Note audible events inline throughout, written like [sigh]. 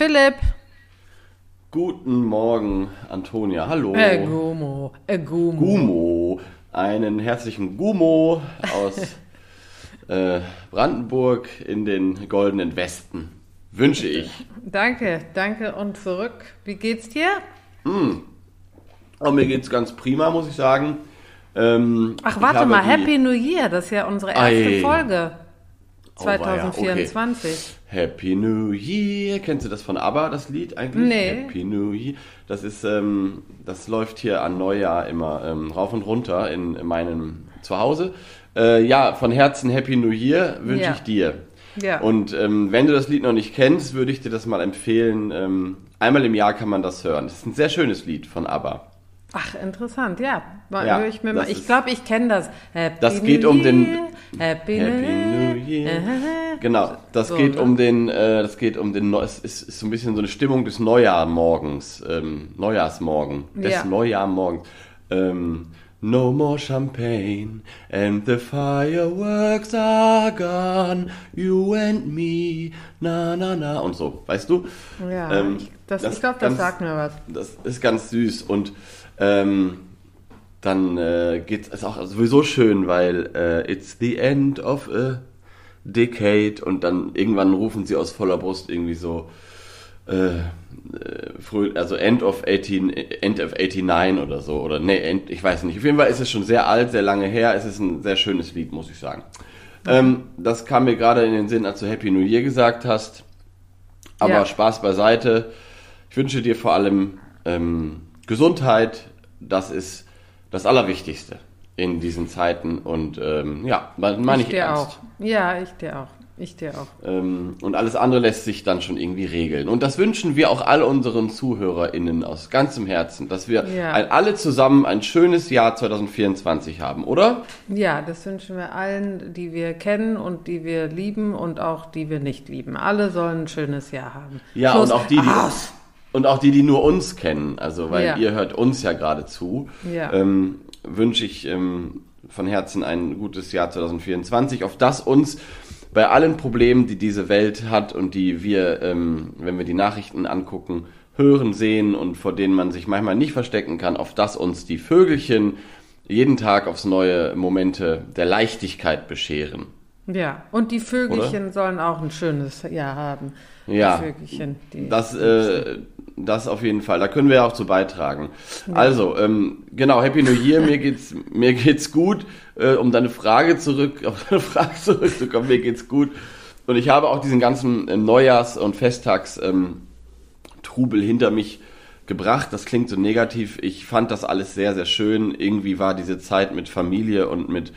Philipp. Guten Morgen, Antonia. Hallo. Äh, Gumo. Äh, Gumo. Gumo. Einen herzlichen Gumo aus [laughs] äh, Brandenburg in den goldenen Westen. Wünsche ich. Danke, danke und zurück. Wie geht's dir? Aber mir geht's ganz prima, muss ich sagen. Ähm, Ach, warte mal, die- Happy New Year, das ist ja unsere erste Ei. Folge. Oh, weia, 2024. Happy New Year. Kennst du das von ABBA, das Lied eigentlich? Nee. Happy New Year. Das ist, ähm, das läuft hier an Neujahr immer ähm, rauf und runter in, in meinem Zuhause. Äh, ja, von Herzen Happy New Year wünsche Ja. ich dir. Ja. Und ähm, wenn du das Lied noch nicht kennst, würde ich dir das mal empfehlen. Ähm, einmal im Jahr kann man das hören. Das ist ein sehr schönes Lied von ABBA. Ach, interessant, ja. Mal, Ja, ich das Ich glaube, ich kenne das. Happy Das New geht um den- Happy, Happy New Year. [laughs] Genau, das So, geht ne? um den, äh, das geht um den, es ist, ist so ein bisschen so eine Stimmung des Neujahrmorgens, ähm, Neujahrsmorgen, des Ja. Neujahrmorgens. Ähm, no more champagne and the fireworks are gone, you and me, na na na und so, weißt du? Ja, Ähm, ich, das, das ich glaube, das sagt mir was. Das ist ganz süß und ähm, dann äh, geht es auch sowieso schön, weil äh, it's the end of a decade und dann irgendwann rufen sie aus voller Brust irgendwie so äh, äh, früh, also end of 18 end of 89 oder so oder nee, end, ich weiß nicht. Auf jeden Fall ist es schon sehr alt, sehr lange her. Es ist ein sehr schönes Lied, muss ich sagen. Ähm, das kam mir gerade in den Sinn, als du Happy New Year gesagt hast. Aber Ja. Spaß beiseite. Ich wünsche dir vor allem ähm, Gesundheit. Das ist das Allerwichtigste in diesen Zeiten. Und ähm, ja, meine mein ich ich dir ernst. auch. Ja, ich dir auch. Ich dir auch. Ähm, und alles andere lässt sich dann schon irgendwie regeln. Und das wünschen wir auch all unseren ZuhörerInnen aus ganzem Herzen, dass wir Ja. ein, alle zusammen ein schönes Jahr 2024 haben, oder? Ja, das wünschen wir allen, die wir kennen und die wir lieben und auch die wir nicht lieben. Alle sollen ein schönes Jahr haben. Ja, Schluss und auch die, die aus. Und auch die, die nur uns kennen, also weil Ja. ihr hört uns ja gerade zu, Ja. ähm, wünsche ich ähm, von Herzen ein gutes Jahr 2024, auf das uns bei allen Problemen, die diese Welt hat und die wir, ähm, wenn wir die Nachrichten angucken, hören, sehen und vor denen man sich manchmal nicht verstecken kann, auf das uns die Vögelchen jeden Tag aufs neue Momente der Leichtigkeit bescheren. Ja, und die Vögelchen sollen auch ein schönes Jahr haben. Ja, Die Vögelchen. Die Das, äh, das auf jeden Fall. Da können wir ja auch zu beitragen. Also, ähm, genau, Happy New Year, mir geht's, mir geht's gut. Äh, um deine Frage zurück, auf [laughs] deine Frage zurückzukommen, mir geht's gut. Und ich habe auch diesen ganzen äh, Neujahrs- und Festtags ähm, hinter mich gebracht. Das klingt so negativ. Ich fand das alles sehr, sehr schön. Irgendwie war diese Zeit mit Familie und mit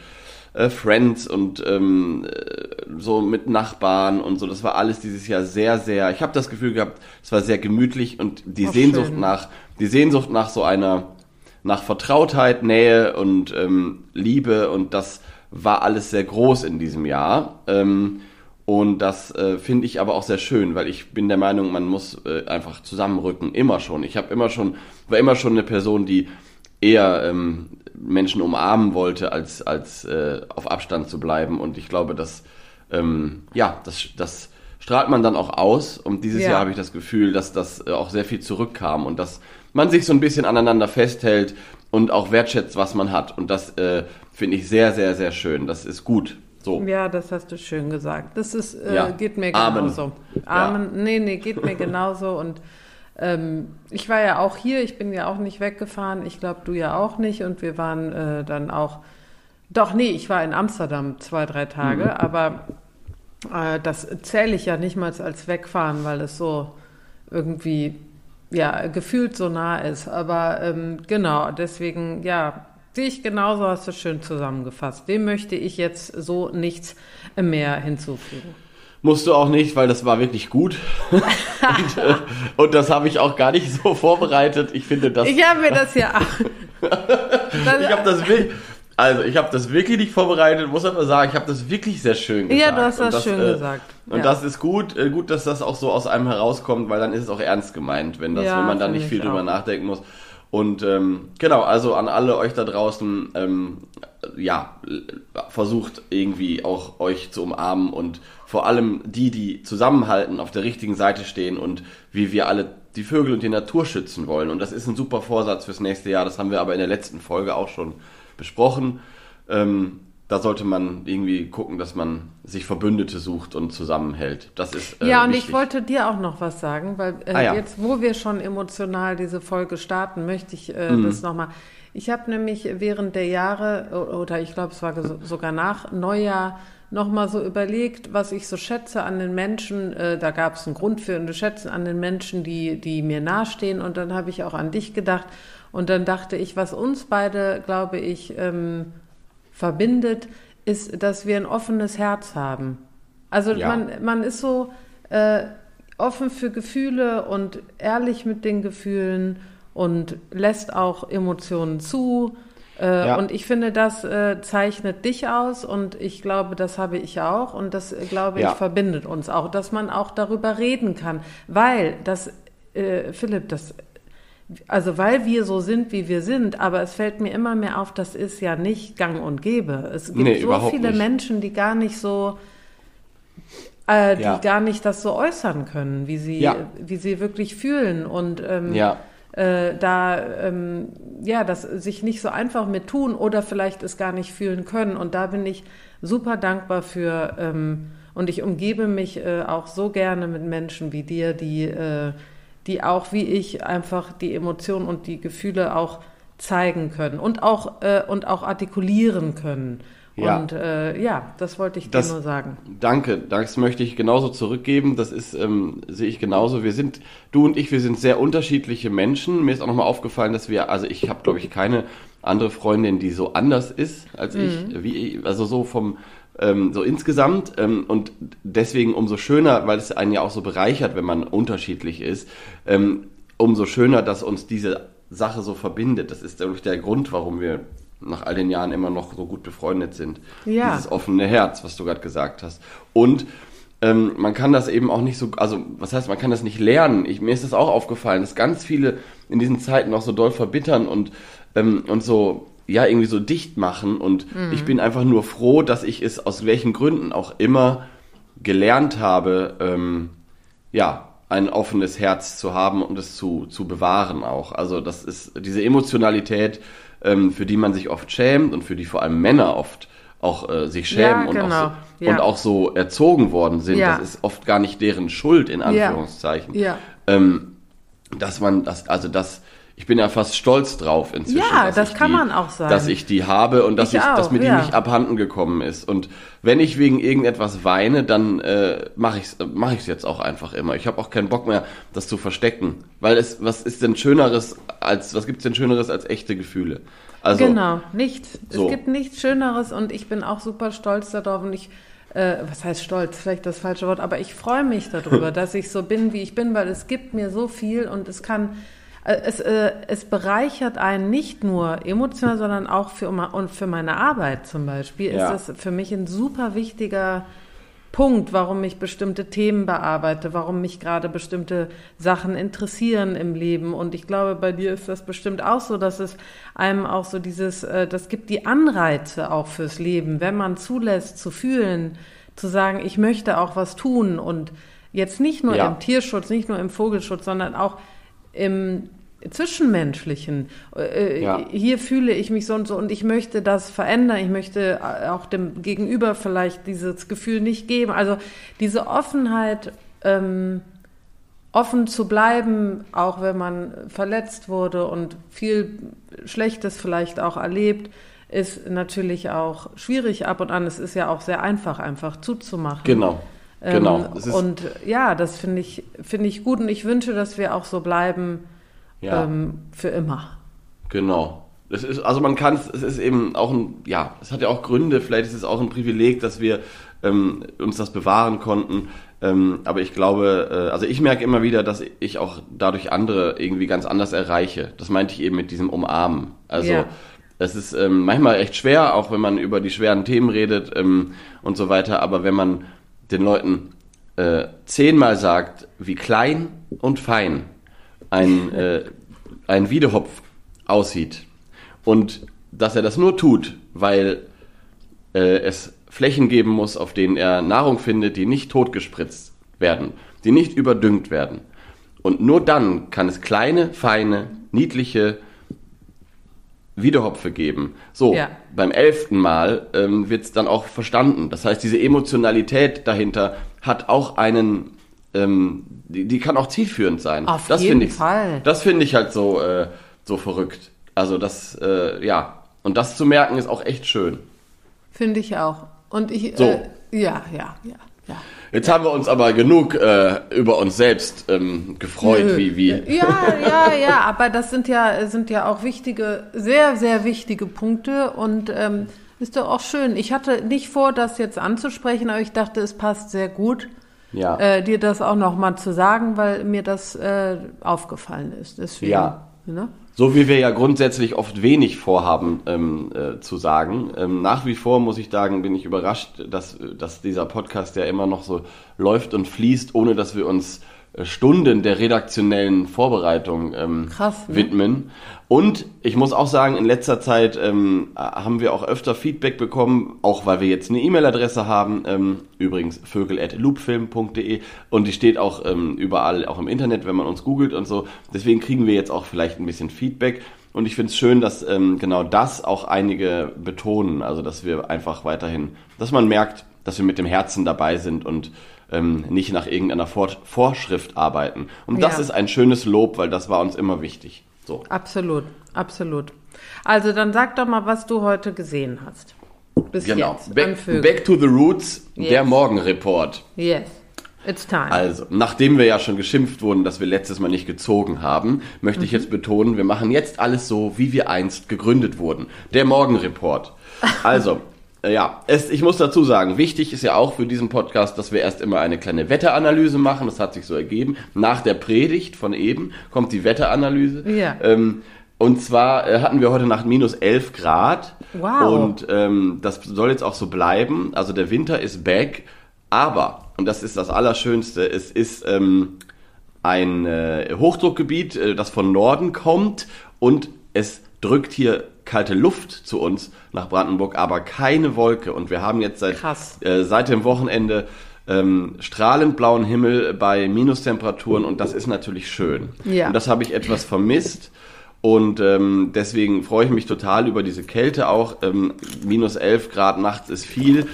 äh, Friends und ähm, äh, so mit Nachbarn und so. Das war alles dieses Jahr sehr, sehr. Ich habe das Gefühl gehabt, es war sehr gemütlich und die Ach, Sehnsucht schön. nach, die Sehnsucht nach so einer, nach Vertrautheit, Nähe und ähm, Liebe und das war alles sehr groß in diesem Jahr. Ähm, und das äh, finde ich aber auch sehr schön, weil ich bin der Meinung, man muss äh, einfach zusammenrücken, immer schon. Ich habe immer schon, war immer schon eine Person, die eher ähm, Menschen umarmen wollte, als, als äh, auf Abstand zu bleiben. Und ich glaube, dass, ähm, ja, das, das strahlt man dann auch aus. Und dieses Ja. Jahr habe ich das Gefühl, dass das äh, auch sehr viel zurückkam und dass man sich so ein bisschen aneinander festhält und auch wertschätzt, was man hat. Und das äh, finde ich sehr, sehr, sehr schön. Das ist gut. So. Ja, das hast du schön gesagt. Das ist, äh, Ja. geht mir Amen. genauso. Amen. Nee, nee, geht mir genauso. Und ähm, ich war ja auch hier, ich bin ja auch nicht weggefahren. Ich glaube, du ja auch nicht. Und wir waren äh, dann auch. Doch, nee, ich war in Amsterdam zwei, drei Tage, Mhm. aber äh, das zähle ich ja nicht mal als wegfahren, weil es so irgendwie ja gefühlt so nah ist. Aber ähm, genau, deswegen, ja, sehe ich genauso, hast du schön zusammengefasst. Dem möchte ich jetzt so nichts mehr hinzufügen. Musst du auch nicht, weil das war wirklich gut. [laughs] und, äh, und das habe ich auch gar nicht so vorbereitet. Ich finde das. Ich habe mir das ja. [laughs] Ich habe das wirklich. Also, ich habe das wirklich nicht vorbereitet, muss aber sagen, ich habe das wirklich sehr schön gesagt. Ja, du hast Und das schön äh, gesagt. Und Ja. das ist gut, äh, gut, dass das auch so aus einem herauskommt, weil dann ist es auch ernst gemeint, wenn das, Ja, wenn man da nicht viel drüber auch. nachdenken muss. Und ähm, genau, also an alle euch da draußen, ähm, ja, versucht irgendwie auch euch zu umarmen und vor allem die, die zusammenhalten, auf der richtigen Seite stehen und wie wir alle die Vögel und die Natur schützen wollen. Und das ist ein super Vorsatz fürs nächste Jahr. Das haben wir aber in der letzten Folge auch schon besprochen. Ähm, da sollte man irgendwie gucken, dass man sich Verbündete sucht und zusammenhält. Das ist äh, ja und wichtig. ich wollte dir auch noch was sagen, weil äh, ah, ja. jetzt, wo wir schon emotional diese Folge starten, möchte ich äh, mhm. das nochmal. Ich habe nämlich während der Jahre oder ich glaube, es war sogar nach Neujahr nochmal so überlegt, was ich so schätze an den Menschen. Äh, da gab es einen Grund für und Schätzen an den Menschen, die, die mir nahestehen. Und dann habe ich auch an dich gedacht. Und dann dachte ich, was uns beide, glaube ich, ähm, verbindet, ist, dass wir ein offenes Herz haben. Also ja. man, man ist so äh, offen für Gefühle und ehrlich mit den Gefühlen und lässt auch Emotionen zu. Äh, ja. Und ich finde, das äh, zeichnet dich aus und ich glaube, das habe ich auch und das, äh, glaube ich, ja. verbindet uns auch, dass man auch darüber reden kann, weil das, äh, Philipp, das, also weil wir so sind, wie wir sind, aber es fällt mir immer mehr auf, das ist ja nicht gang und gäbe. Es gibt nee, so viele nicht. Menschen, die gar nicht so äh, die ja. gar nicht das so äußern können, wie sie, wie sie wirklich fühlen und ähm, ja äh, da ähm, ja das sich nicht so einfach mit tun oder vielleicht es gar nicht fühlen können. Und da bin ich super dankbar für ähm, und ich umgebe mich äh, auch so gerne mit Menschen wie dir, die äh, die auch wie ich einfach die Emotionen und die Gefühle auch zeigen können und auch äh, und auch artikulieren können. Ja. Und äh, ja, das wollte ich das, dir nur sagen. Danke, das möchte ich genauso zurückgeben. Das ist, ähm, sehe ich genauso. Wir sind, du und ich, wir sind sehr unterschiedliche Menschen. Mir ist auch nochmal aufgefallen, dass wir, also ich habe, glaube ich, keine andere Freundin, die so anders ist als mhm. ich, wie also so vom ähm, so insgesamt ähm, und deswegen umso schöner, weil es einen ja auch so bereichert, wenn man unterschiedlich ist, ähm, umso schöner, dass uns diese Sache so verbindet. Das ist nämlich der Grund, warum wir nach all den Jahren immer noch so gut befreundet sind. Ja. Dieses offene Herz, was du gerade gesagt hast. Und ähm, man kann das eben auch nicht so, also was heißt, man kann das nicht lernen. Ich, mir ist das auch aufgefallen, dass ganz viele in diesen Zeiten noch so doll verbittern und, ähm, und so, ja, irgendwie so dicht machen. Und mhm. ich bin einfach nur froh, dass ich es aus welchen Gründen auch immer gelernt habe, ähm, ja, ein offenes Herz zu haben und es zu, zu bewahren auch. Also das ist diese Emotionalität, ähm, für die man sich oft schämt und für die vor allem Männer oft auch äh, sich schämen ja, und, genau. auch so, ja. und auch so erzogen worden sind. Ja. Das ist oft gar nicht deren Schuld, in Anführungszeichen. Ja. Ähm, dass man das, also das, ich bin ja fast stolz drauf inzwischen. Ja, das kann die, man auch sagen. Dass ich die habe und dass, ich, ich auch, dass mir die nicht abhanden gekommen ist. Und wenn ich wegen irgendetwas weine, dann äh, mache ich es mach ich's jetzt auch einfach immer. Ich habe auch keinen Bock mehr, das zu verstecken. Weil es, was ist denn Schöneres als, was gibt's denn Schöneres als echte Gefühle? Also, genau, nichts. So. Es gibt nichts Schöneres und ich bin auch super stolz darauf und ich äh, was heißt stolz, vielleicht das falsche Wort, aber ich freue mich darüber, [laughs] dass ich so bin, wie ich bin, weil es gibt mir so viel und es kann es, äh, es bereichert einen nicht nur emotional, sondern auch für, und für meine Arbeit zum Beispiel ja. ist das für mich ein super wichtiger Punkt, warum ich bestimmte Themen bearbeite, warum mich gerade bestimmte Sachen interessieren im Leben. Und ich glaube, bei dir ist das bestimmt auch so, dass es einem auch so dieses, äh, das gibt die Anreize auch fürs Leben, wenn man zulässt zu fühlen, zu sagen, ich möchte auch was tun und jetzt nicht nur ja. im Tierschutz, nicht nur im Vogelschutz, sondern auch im Zwischenmenschlichen. Äh, ja. Hier fühle ich mich so und so und ich möchte das verändern. Ich möchte auch dem Gegenüber vielleicht dieses Gefühl nicht geben. Also diese Offenheit, ähm, offen zu bleiben, auch wenn man verletzt wurde und viel Schlechtes vielleicht auch erlebt, ist natürlich auch schwierig ab und an. Es ist ja auch sehr einfach, einfach zuzumachen. Genau. Genau. Ähm, und ja, das finde ich, finde ich gut und ich wünsche, dass wir auch so bleiben ja. ähm, für immer. Genau. Es ist, also man kann es, es ist eben auch ein, ja, es hat ja auch Gründe, vielleicht ist es auch ein Privileg, dass wir ähm, uns das bewahren konnten. Ähm, aber ich glaube, äh, also ich merke immer wieder, dass ich auch dadurch andere irgendwie ganz anders erreiche. Das meinte ich eben mit diesem Umarmen. Also ja. es ist ähm, manchmal echt schwer, auch wenn man über die schweren Themen redet ähm, und so weiter. Aber wenn man den Leuten äh, zehnmal sagt, wie klein und fein ein, äh, ein Wiedehopf aussieht und dass er das nur tut, weil äh, es Flächen geben muss, auf denen er Nahrung findet, die nicht totgespritzt werden, die nicht überdüngt werden. Und nur dann kann es kleine, feine, niedliche Wiederhopfe geben. So, Ja. beim elften Mal ähm, wird es dann auch verstanden. Das heißt, diese Emotionalität dahinter hat auch einen, ähm, die, die kann auch zielführend sein. Auf das jeden ich, Fall. Das finde ich halt so, äh, so verrückt. Also das, äh, ja. Und das zu merken ist auch echt schön. Finde ich auch. Und ich, So. äh, ja, ja, ja, ja. Jetzt haben wir uns aber genug äh, über uns selbst ähm, gefreut, Nö. wie, wie. Ja, ja, ja, aber das sind ja, sind ja auch wichtige, sehr, sehr wichtige Punkte und ähm, ist doch auch schön. Ich hatte nicht vor, das jetzt anzusprechen, aber ich dachte, es passt sehr gut, Ja. äh, dir das auch nochmal zu sagen, weil mir das äh, aufgefallen ist. Deswegen, Ja. Ne? So wie wir ja grundsätzlich oft wenig vorhaben ähm, äh, zu sagen. Ähm, nach wie vor muss ich sagen, bin ich überrascht, dass, dass dieser Podcast ja immer noch so läuft und fließt, ohne dass wir uns äh, Stunden der redaktionellen Vorbereitung ähm, Krass, ne? widmen. Und ich muss auch sagen, in letzter Zeit ähm, haben wir auch öfter Feedback bekommen, auch weil wir jetzt eine E-Mail-Adresse haben, ähm, übrigens vögel.loopfilm.de und die steht auch ähm, überall, auch im Internet, wenn man uns googelt und so. Deswegen kriegen wir jetzt auch vielleicht ein bisschen Feedback. Und ich finde es schön, dass ähm, genau das auch einige betonen, also dass wir einfach weiterhin, dass man merkt, dass wir mit dem Herzen dabei sind und ähm, nicht nach irgendeiner Vor Vorschrift arbeiten. Und das Ja. ist ein schönes Lob, weil das war uns immer wichtig. So. Absolut, absolut. Also dann sag doch mal, was du heute gesehen hast. Bis Genau. jetzt. Back, back to the Roots, der Yes. Morgenreport. Yes, it's time. Also, nachdem wir ja schon geschimpft wurden, dass wir letztes Mal nicht gezogen haben, möchte ich Mhm. jetzt betonen, wir machen jetzt alles so, wie wir einst gegründet wurden. Der Morgenreport. Also, [laughs] ja, es, ich muss dazu sagen, wichtig ist ja auch für diesen Podcast, dass wir erst immer eine kleine Wetteranalyse machen. Das hat sich so ergeben. Nach der Predigt von eben kommt die Wetteranalyse. Ja. Ähm, und zwar äh, hatten wir heute Nacht minus 11 Grad. Wow. Und ähm, das soll jetzt auch so bleiben. Also der Winter ist back. Aber, und das ist das Allerschönste, es ist ähm, ein äh, Hochdruckgebiet, äh, das von Norden kommt und es drückt hier kalte Luft zu uns nach Brandenburg, aber keine Wolke. Und wir haben jetzt seit, äh, seit dem Wochenende ähm, strahlend blauen Himmel bei Minustemperaturen und das ist natürlich schön. Ja. Und das habe ich etwas vermisst. Und ähm, deswegen freue ich mich total über diese Kälte auch. Ähm, minus 11 Grad nachts ist viel,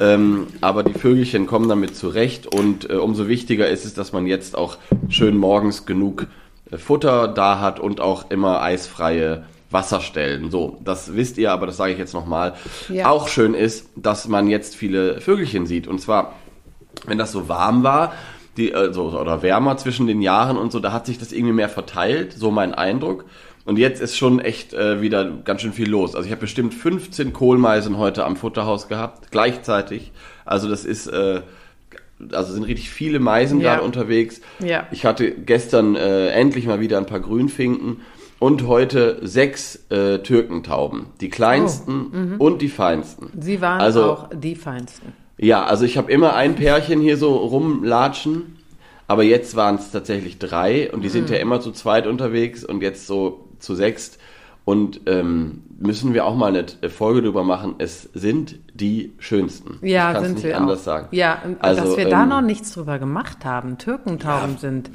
ähm, aber die Vögelchen kommen damit zurecht. Und äh, umso wichtiger ist es, dass man jetzt auch schön morgens genug äh, Futter da hat und auch immer eisfreie Wasserstellen. So, das wisst ihr, aber das sage ich jetzt nochmal. Ja. Auch schön ist, dass man jetzt viele Vögelchen sieht. Und zwar wenn das so warm war, die, also, oder wärmer zwischen den Jahren und so, da hat sich das irgendwie mehr verteilt, so mein Eindruck. Und jetzt ist schon echt äh, wieder ganz schön viel los. Also ich habe bestimmt 15 Kohlmeisen heute am Futterhaus gehabt, gleichzeitig. Also das ist, äh, also sind richtig viele Meisen Ja. gerade unterwegs. Ja. Ich hatte gestern äh, endlich mal wieder ein paar Grünfinken und heute sechs äh, Türkentauben. Die kleinsten und die feinsten. Sie waren also, auch die Feinsten. ja, also ich habe immer ein Pärchen hier so rumlatschen, aber jetzt waren es tatsächlich drei und die sind Mhm. ja immer zu zweit unterwegs und jetzt so zu sechst. Und ähm, müssen wir auch mal eine Folge drüber machen. Es sind die schönsten. Ja, sind nicht sie anders auch. sagen. Ja, Also, dass wir da ähm, noch nichts drüber gemacht haben. Türkentauben sind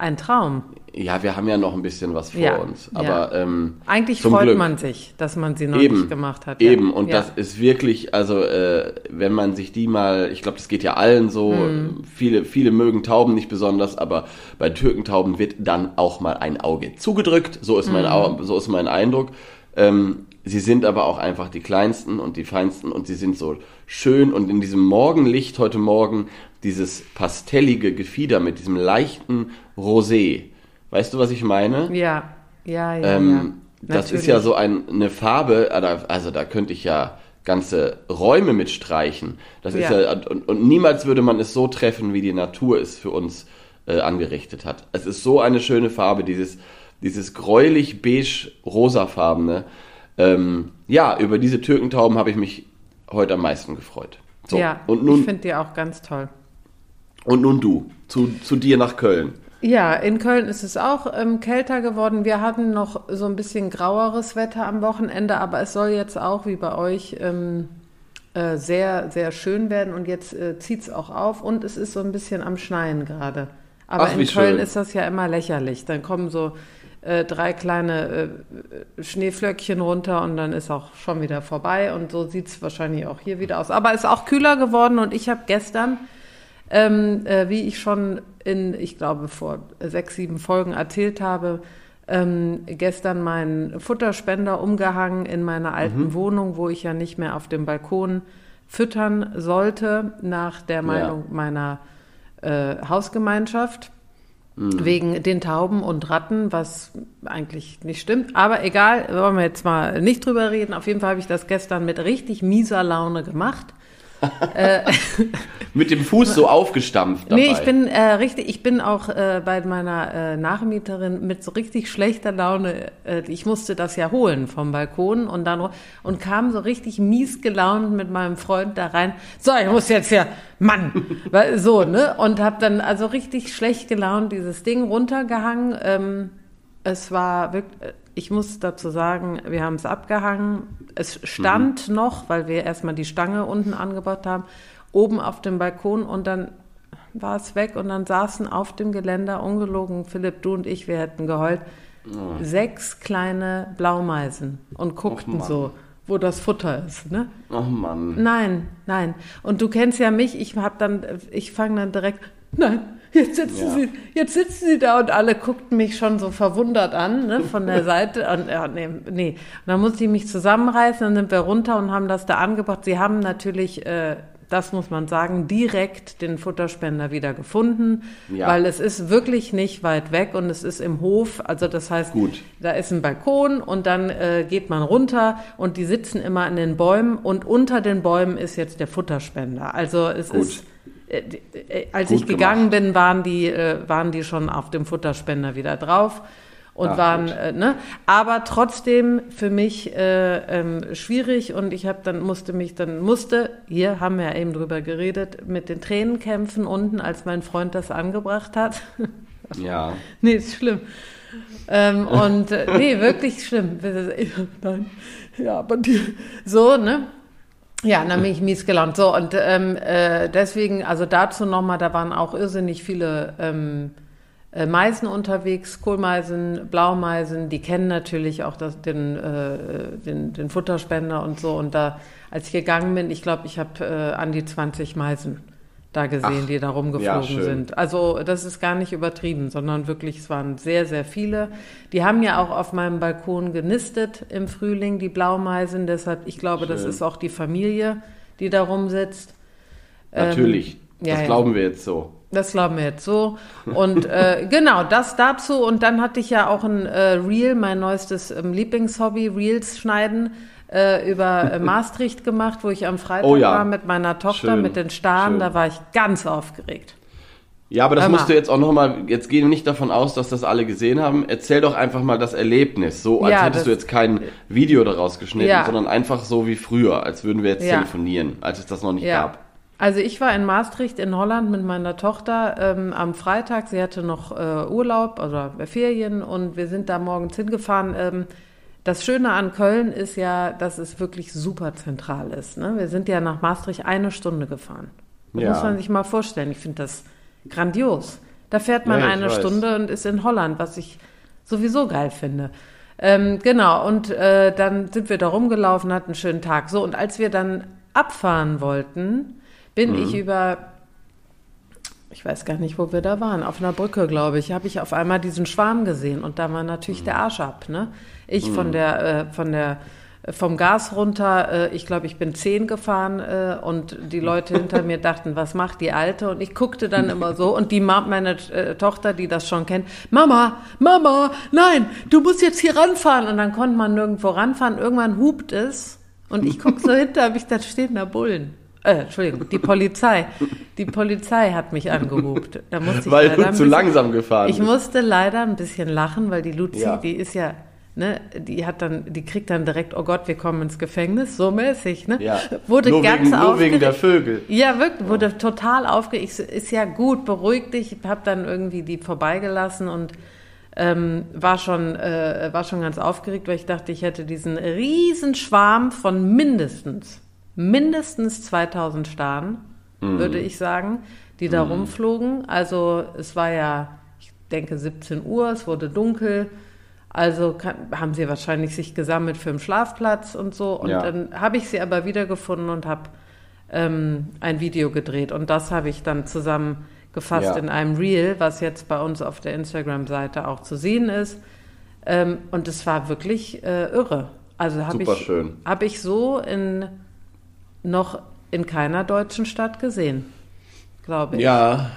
ein Traum. Ja, wir haben ja noch ein bisschen was vor Ja, uns. ja. Aber ähm, Eigentlich freut Glück. man sich, dass man sie noch eben, nicht gemacht hat. Eben, und ja. das ist wirklich, also äh, wenn man sich die mal, ich glaube, das geht ja allen so, Mhm. viele, viele mögen Tauben nicht besonders, aber bei Türkentauben wird dann auch mal ein Auge zugedrückt, so ist mein, Mhm. So ist mein Eindruck. Ähm, sie sind aber auch einfach die kleinsten und die feinsten und sie sind so schön und in diesem Morgenlicht heute Morgen dieses pastellige Gefieder mit diesem leichten Rosé. Weißt du, was ich meine? Ja, ja, ja. Ähm, ja. das ist ja so ein, eine Farbe, äh, also da könnte ich ja ganze Räume mit streichen. Das ist Ja. ja, und, und niemals würde man es so treffen, wie die Natur es für uns äh, angerichtet hat. Es ist so eine schöne Farbe, dieses, dieses gräulich beige rosafarbene. Ähm, ja, über diese Türkentauben habe ich mich heute am meisten gefreut. So, ja, und ich nun, finde die auch ganz toll. Und nun du, zu, zu dir nach Köln. Ja, in Köln ist es auch ähm, kälter geworden. Wir hatten noch so ein bisschen graueres Wetter am Wochenende, aber es soll jetzt auch wie bei euch ähm, äh, sehr, sehr schön werden und jetzt äh, zieht es auch auf und es ist so ein bisschen am Schneien gerade. Aber Ach, in Köln schön. ist das ja immer lächerlich. Dann kommen so äh, drei kleine äh, Schneeflöckchen runter und dann ist auch schon wieder vorbei und so sieht es wahrscheinlich auch hier wieder aus. Aber es ist auch kühler geworden und ich habe gestern ähm, äh, wie ich schon in, ich glaube, vor sechs, sieben Folgen erzählt habe, ähm, gestern meinen Futterspender umgehangen in meiner alten Wohnung, wo ich ja nicht mehr auf dem Balkon füttern sollte, nach der Meinung meiner äh, Hausgemeinschaft. Wegen den Tauben und Ratten, was eigentlich nicht stimmt. Aber egal, wollen wir jetzt mal nicht drüber reden. Auf jeden Fall habe ich das gestern mit richtig mieser Laune gemacht. [laughs] Mit dem Fuß so aufgestampft dabei. Nee, ich bin äh, richtig, ich bin auch äh, bei meiner äh, Nachmieterin mit so richtig schlechter Laune. Äh, ich musste das ja holen vom Balkon und dann und kam so richtig mies gelaunt mit meinem Freund da rein. So, ich muss jetzt ja, Mann, [laughs] so ne und habe dann also richtig schlecht gelaunt dieses Ding runtergehangen. Ähm, es war wirklich, ich muss dazu sagen, wir haben es abgehangen. Es stand noch, weil wir erstmal die Stange unten angebaut haben, oben auf dem Balkon und dann war es weg und dann saßen auf dem Geländer, ungelogen, Philipp, du und ich, wir hätten geheult, sechs kleine Blaumeisen und guckten Mann. so, wo das Futter ist. Ne? Oh Mann. Nein, nein. Und du kennst ja mich, ich hab dann, ich fange dann direkt, nein, jetzt sitzen Ja. sie, jetzt sitzen sie da und alle guckten mich schon so verwundert an, ne, von der [laughs] Seite. Und ja, nee, nee. Und dann musste ich mich zusammenreißen, dann sind wir runter und haben das da angebracht. Sie haben natürlich, äh, das muss man sagen, direkt den Futterspender wieder gefunden, Ja. weil es ist wirklich nicht weit weg und es ist im Hof. Also das heißt, Gut. da ist ein Balkon und dann äh, geht man runter und die sitzen immer in den Bäumen und unter den Bäumen ist jetzt der Futterspender. Also es Gut. ist, als Gut ich gegangen gemacht. bin, waren die, äh, waren die schon auf dem Futterspender wieder drauf und Ach, waren, äh, ne, aber trotzdem für mich äh, ähm, schwierig und ich habe dann musste mich dann musste, hier haben wir ja eben drüber geredet, mit den Tränen kämpfen unten, als mein Freund das angebracht hat. [laughs] Ja. Nee, ist schlimm. Ähm, und äh, nee, wirklich schlimm. [laughs] Nein, ja, aber die, so, ne? Ja, dann bin ich mies gelaunt. So, und ähm, äh, deswegen, also dazu nochmal, da waren auch irrsinnig viele ähm, äh, Meisen unterwegs, Kohlmeisen, Blaumeisen, die kennen natürlich auch das, den, äh, den, den Futterspender und so. Und da, als ich gegangen bin, ich glaube, ich habe äh, an die 20 Meisen da gesehen, Ach, die da rumgeflogen schön. sind. Also das ist gar nicht übertrieben, sondern wirklich, es waren sehr, sehr viele. Die haben ja auch auf meinem Balkon genistet im Frühling, die Blaumeisen. Deshalb, ich glaube, das Schön. ist auch die Familie, die da rumsitzt. Natürlich. Ähm, ja, das ja. glauben wir jetzt so. Das glauben wir jetzt so. Und äh, [laughs] genau, das dazu. Und dann hatte ich ja auch ein äh, Reel, mein neuestes ähm, Lieblingshobby, Reels schneiden, äh, über äh, [laughs] Maastricht gemacht, wo ich am Freitag Oh ja. war mit meiner Tochter, Schön, mit den schön. Da war ich ganz aufgeregt. Ja, aber das Hör mal. musst du jetzt auch nochmal, jetzt gehen wir nicht davon aus, dass das alle gesehen haben. Erzähl doch einfach mal das Erlebnis, so als Ja, hättest du jetzt kein Video daraus geschnitten, Ja. sondern einfach so wie früher, als würden wir jetzt Ja. telefonieren, als es das noch nicht gab. Also ich war in Maastricht in Holland mit meiner Tochter ähm, am Freitag. Sie hatte noch äh, Urlaub oder Ferien und wir sind da morgens hingefahren. Ähm, das Schöne an Köln ist ja, dass es wirklich super zentral ist. Ne? Wir sind ja nach Maastricht eine Stunde gefahren. Ja. muss man sich mal vorstellen. Ich finde das grandios. Da fährt man Ja, eine weiß. Stunde und ist in Holland, was ich sowieso geil finde. Ähm, genau, und äh, dann sind wir da rumgelaufen, hatten einen schönen Tag. So, und als wir dann abfahren wollten, bin ich über, ich weiß gar nicht, wo wir da waren, auf einer Brücke, glaube ich, habe ich auf einmal diesen Schwarm gesehen und da war natürlich der Arsch ab. Ne? Ich von der, äh, von der, vom Gas runter, äh, ich glaube, ich bin zehn gefahren äh, und die Leute hinter mir [laughs] dachten, was macht die Alte? Und ich guckte dann immer so und die Ma meine äh, Tochter, die das schon kennt, Mama, Mama, nein, du musst jetzt hier ranfahren. Und dann konnte man nirgendwo ranfahren. Irgendwann hupt es und ich gucke so hinter mich, da stehen da Bullen. Äh, Entschuldigung, die Polizei. Die Polizei hat mich angehupt. Da musste ich Weil du zu langsam gefahren Ich bist. musste leider ein bisschen lachen, weil die Luzi, Ja. die ist ja ne, die hat dann, die kriegt dann direkt, oh Gott, wir kommen ins Gefängnis, so mäßig, ne? Ja. Wurde nur ganz wegen, nur aufgeregt. wegen der Vögel. Ja, wirklich, wurde total aufgeregt. Ist ja gut, beruhig dich. Ich habe dann irgendwie die vorbeigelassen und ähm, war, schon, äh, war schon ganz aufgeregt, weil ich dachte, ich hätte diesen riesen Schwarm von mindestens, mindestens 2000 Staren, würde ich sagen, die da rumflogen. Also es war ja, ich denke, 17 Uhr, es wurde dunkel. Also kann, haben sie wahrscheinlich sich gesammelt für den Schlafplatz und so. Und Ja. dann habe ich sie aber wiedergefunden und habe ähm, ein Video gedreht. Und das habe ich dann zusammengefasst Ja. in einem Reel, was jetzt bei uns auf der Instagram-Seite auch zu sehen ist. Ähm, und es war wirklich äh, irre. Also habe ich, hab ich so in, noch in keiner deutschen Stadt gesehen, glaube ich. Ja,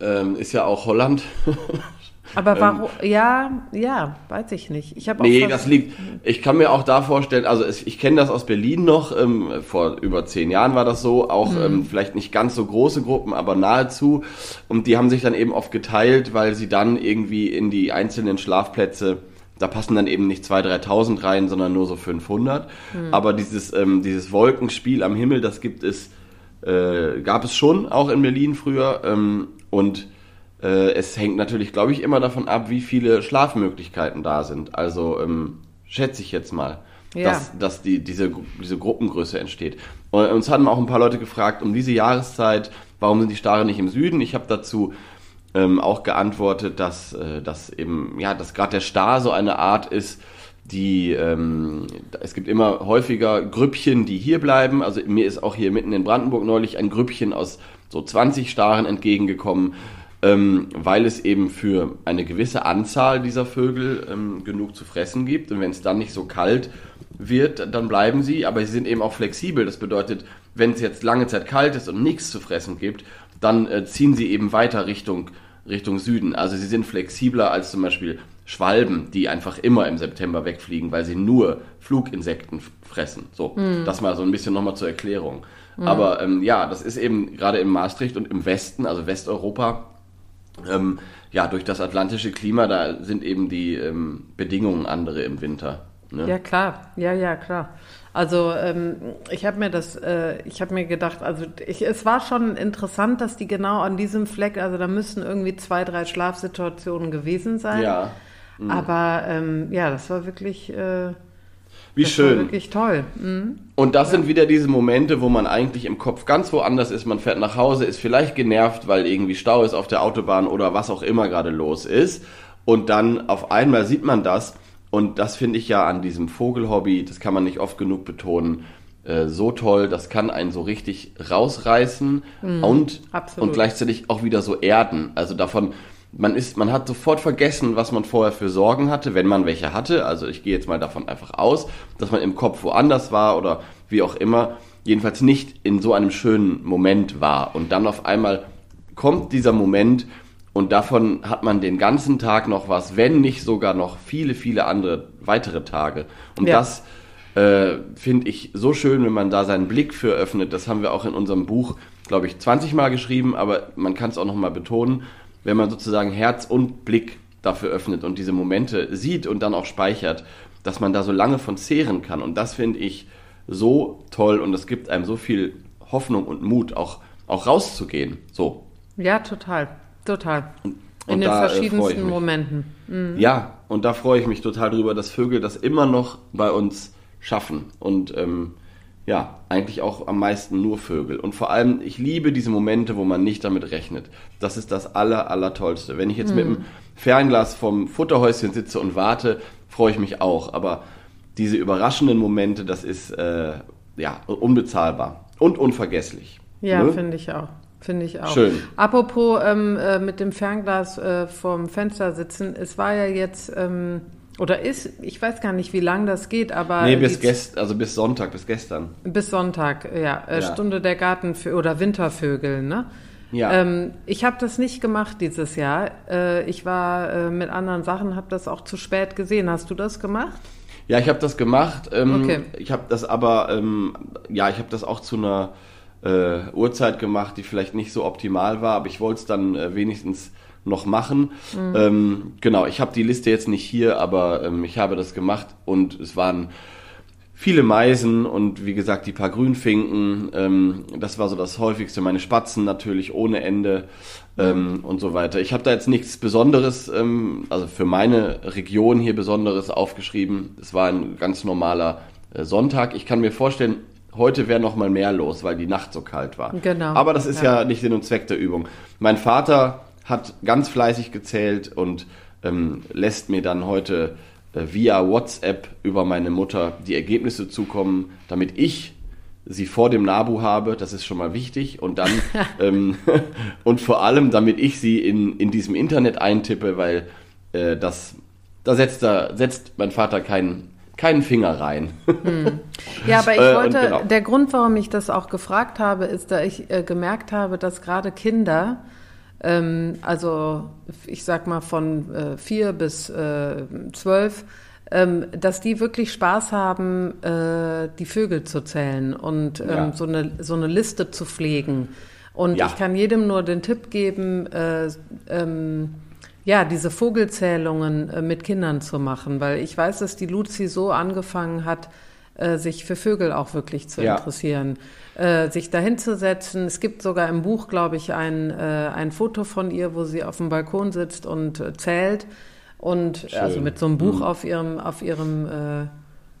ähm, ist ja auch Holland. [laughs] Aber warum? ja, ja, weiß ich nicht. Ich habe auch Nee, das liegt. Ich kann mir auch da vorstellen, also es, ich kenne das aus Berlin noch, ähm, vor über zehn Jahren war das so, auch Mhm. ähm, vielleicht nicht ganz so große Gruppen, aber nahezu. Und die haben sich dann eben oft geteilt, weil sie dann irgendwie in die einzelnen Schlafplätze, da passen dann eben nicht 2.000, 3.000 rein, sondern nur so 500. Mhm. Aber dieses, ähm, dieses Wolkenspiel am Himmel, das gibt es, äh, gab es schon auch in Berlin früher. Ähm, und äh, es hängt natürlich, glaube ich, immer davon ab, wie viele Schlafmöglichkeiten da sind. Also ähm, schätze ich jetzt mal, Ja. dass, dass die, diese, diese Gruppengröße entsteht. Und uns haben auch ein paar Leute gefragt, um diese Jahreszeit, warum sind die Stare nicht im Süden? Ich habe dazu ähm, auch geantwortet, dass, äh, dass eben, ja, dass gerade der Star so eine Art ist, die, ähm, es gibt immer häufiger Grüppchen, die hier bleiben. Also mir ist auch hier mitten in Brandenburg neulich ein Grüppchen aus so 20 Staren entgegengekommen, ähm, weil es eben für eine gewisse Anzahl dieser Vögel ähm, genug zu fressen gibt. Und wenn es dann nicht so kalt wird, dann bleiben sie, aber sie sind eben auch flexibel. Das bedeutet, wenn es jetzt lange Zeit kalt ist und nichts zu fressen gibt, dann äh, ziehen sie eben weiter Richtung, Richtung Süden. Also sie sind flexibler als zum Beispiel Schwalben, die einfach immer im September wegfliegen, weil sie nur Fluginsekten fressen. So, das mal so ein bisschen nochmal zur Erklärung. Aber ähm, ja, das ist eben gerade in Maastricht und im Westen, also Westeuropa, ähm, ja, durch das atlantische Klima, da sind eben die ähm, Bedingungen andere im Winter. Ne? Ja, klar. Ja, ja, klar. Also ähm, ich habe mir das, äh, ich habe mir gedacht, also ich, es war schon interessant, dass die genau an diesem Fleck, also da müssen irgendwie zwei, drei Schlafsituationen gewesen sein. Ja, Aber ähm, ja, das war wirklich, äh, wie das schön. wirklich toll. Mhm. Und das sind wieder diese Momente, wo man eigentlich im Kopf ganz woanders ist. Man fährt nach Hause, ist vielleicht genervt, weil irgendwie Stau ist auf der Autobahn oder was auch immer gerade los ist. Und dann auf einmal sieht man das. Und das finde ich ja an diesem Vogelhobby, das kann man nicht oft genug betonen, äh, so toll. Das kann einen so richtig rausreißen und, absolut. und gleichzeitig auch wieder so erden. Also davon, man ist, man hat sofort vergessen, was man vorher für Sorgen hatte, wenn man welche hatte. Also ich gehe jetzt mal davon einfach aus, dass man im Kopf woanders war oder wie auch immer. Jedenfalls nicht in so einem schönen Moment war. Und dann auf einmal kommt dieser Moment und davon hat man den ganzen Tag noch was, wenn nicht sogar noch viele, viele andere weitere Tage. Und Ja. das äh, finde ich so schön, wenn man da seinen Blick für öffnet. Das haben wir auch in unserem Buch, glaube ich, 20 Mal geschrieben, aber man kann es auch noch mal betonen, wenn man sozusagen Herz und Blick dafür öffnet und diese Momente sieht und dann auch speichert, dass man da so lange von zehren kann. Und das finde ich so toll und das gibt einem so viel Hoffnung und Mut, auch, auch rauszugehen. So. Ja, total, total. Und In den äh, verschiedensten. Momenten. Ja, und da freue ich mich total drüber, dass Vögel das immer noch bei uns schaffen. Und ähm, ja, eigentlich auch am meisten nur Vögel. Und vor allem, ich liebe diese Momente, wo man nicht damit rechnet. Das ist das aller, aller Tollste. Wenn ich jetzt mit dem Fernglas vom Futterhäuschen sitze und warte, freue ich mich auch. Aber diese überraschenden Momente, das ist äh, ja unbezahlbar und unvergesslich. Ja, Ne? finde ich auch. Finde ich auch. Schön. Apropos ähm, äh, mit dem Fernglas äh, vorm Fenster sitzen, es war ja jetzt, ähm, oder ist, ich weiß gar nicht, wie lang das geht, aber. Nee, bis gestern, also bis Sonntag, bis gestern. Bis Sonntag, ja. Äh, Ja. Stunde der Gartenvögel oder Wintervögel, ne? Ja. Ähm, ich habe das nicht gemacht dieses Jahr. Äh, ich war äh, mit anderen Sachen, habe das auch zu spät gesehen. Hast du das gemacht? Ja, ich habe das gemacht. Ähm, Okay. Ich habe das aber, ähm, ja, ich habe das auch zu einer äh, Uhrzeit gemacht, die vielleicht nicht so optimal war, aber ich wollte es dann äh, wenigstens noch machen. Mhm. Ähm, genau, ich habe die Liste jetzt nicht hier, aber ähm, ich habe das gemacht und es waren viele Meisen und wie gesagt die paar Grünfinken. Ähm, das war so das häufigste. Meine Spatzen natürlich ohne Ende ähm, und so weiter. Ich habe da jetzt nichts Besonderes, ähm, also für meine Region hier Besonderes aufgeschrieben. Es war ein ganz normaler äh, Sonntag. Ich kann mir vorstellen, heute wäre noch mal mehr los, weil die Nacht so kalt war. Genau. Aber das ist ja, ja nicht Sinn und Zweck der Übung. Mein Vater hat ganz fleißig gezählt und ähm, lässt mir dann heute äh, via WhatsApp über meine Mutter die Ergebnisse zukommen, damit ich sie vor dem Nabu habe, das ist schon mal wichtig. Und dann [laughs] ähm, [laughs] und vor allem, damit ich sie in, in diesem Internet eintippe, weil äh, das da setzt da setzt mein Vater keinen keinen Finger rein. Hm. [laughs] Ja, aber ich äh, wollte, genau. der Grund, warum ich das auch gefragt habe, ist, da ich äh, gemerkt habe, dass gerade Kinder, ähm, also ich sag mal von äh, vier bis äh, zwölf, ähm, dass die wirklich Spaß haben, äh, die Vögel zu zählen und ähm, ja. so, eine, so eine Liste zu pflegen. Und ja. ich kann jedem nur den Tipp geben, äh, ähm, ja, diese Vogelzählungen äh, mit Kindern zu machen, weil ich weiß, dass die Luzi so angefangen hat, äh, sich für Vögel auch wirklich zu ja. interessieren, äh, sich dahinzusetzen. Es gibt sogar im Buch, glaube ich, ein, äh, ein Foto von ihr, wo sie auf dem Balkon sitzt und äh, zählt und Schön. also mit so einem Buch mhm. auf ihrem auf ihrem äh,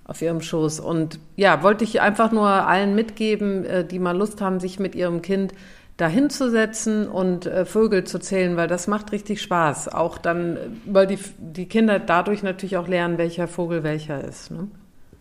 auf ihrem Schoß und ja wollte ich einfach nur allen mitgeben, äh, die mal Lust haben, sich mit ihrem Kind dahinzusetzen und äh, Vögel zu zählen, weil das macht richtig Spaß. Auch dann, weil die, die Kinder dadurch natürlich auch lernen, welcher Vogel welcher ist. Ne?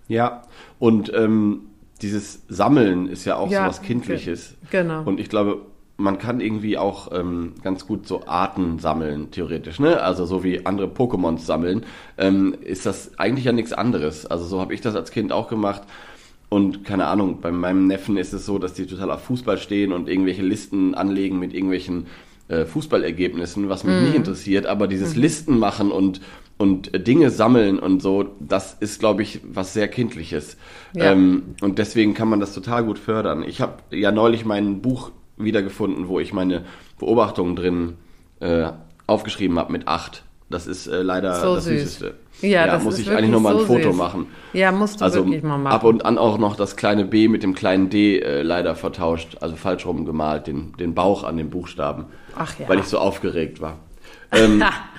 Ja, und ähm, dieses Sammeln ist ja auch ja, so was Kindliches. Genau. Und ich glaube, man kann irgendwie auch ähm, ganz gut so Arten sammeln, theoretisch, ne? Also so wie andere Pokémons sammeln, ähm, ist das eigentlich ja nichts anderes. Also so habe ich das als Kind auch gemacht. Und keine Ahnung, bei meinem Neffen ist es so, dass die total auf Fußball stehen und irgendwelche Listen anlegen mit irgendwelchen äh, Fußballergebnissen, was mich mm. nicht interessiert, aber dieses mm. Listen machen und, und äh, Dinge sammeln und so, das ist, glaube ich, was sehr Kindliches. Ja. Ähm, und deswegen kann man das total gut fördern. Ich habe ja neulich mein Buch wiedergefunden, wo ich meine Beobachtungen drin äh, aufgeschrieben habe mit acht. Das ist äh, leider so das süß. Süßeste. Ja, ja das muss ich eigentlich nochmal ein so Foto süß. machen. Ja, musst du also wirklich mal machen. Ab und an auch noch das kleine B mit dem kleinen D äh, leider vertauscht, also falsch rum gemalt, den, den Bauch an den Buchstaben. Ach ja. Weil ich so aufgeregt war. Ähm, [laughs]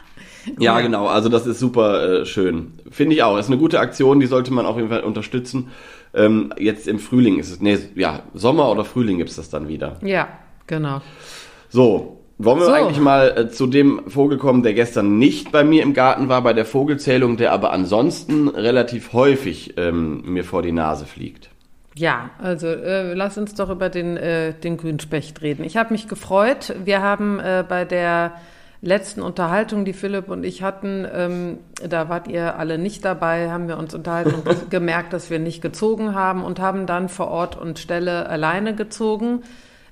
ja, genau, also das ist super äh, schön. Finde ich auch. Das ist eine gute Aktion, die sollte man auf jeden Fall unterstützen. Ähm, jetzt im Frühling ist es, nee, ja, Sommer oder Frühling gibt es das dann wieder. Ja, genau. So, wollen wir so. eigentlich mal äh, zu dem Vogel kommen, der gestern nicht bei mir im Garten war, bei der Vogelzählung, der aber ansonsten relativ häufig ähm, mir vor die Nase fliegt? Ja, also äh, lass uns doch über den, äh, den Grünspecht reden. Ich habe mich gefreut. Wir haben äh, bei der letzten Unterhaltung, die Philipp und ich hatten, ähm, da wart ihr alle nicht dabei, haben wir uns unterhalten und [laughs] gemerkt, dass wir nicht gezogen haben und haben dann vor Ort und Stelle alleine gezogen.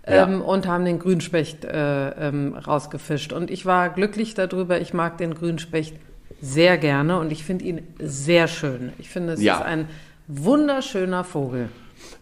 Ja. Ähm, und haben den Grünspecht äh, ähm, rausgefischt. Und ich war glücklich darüber. Ich mag den Grünspecht sehr gerne und ich finde ihn sehr schön. Ich finde, es ja. ist ein wunderschöner Vogel.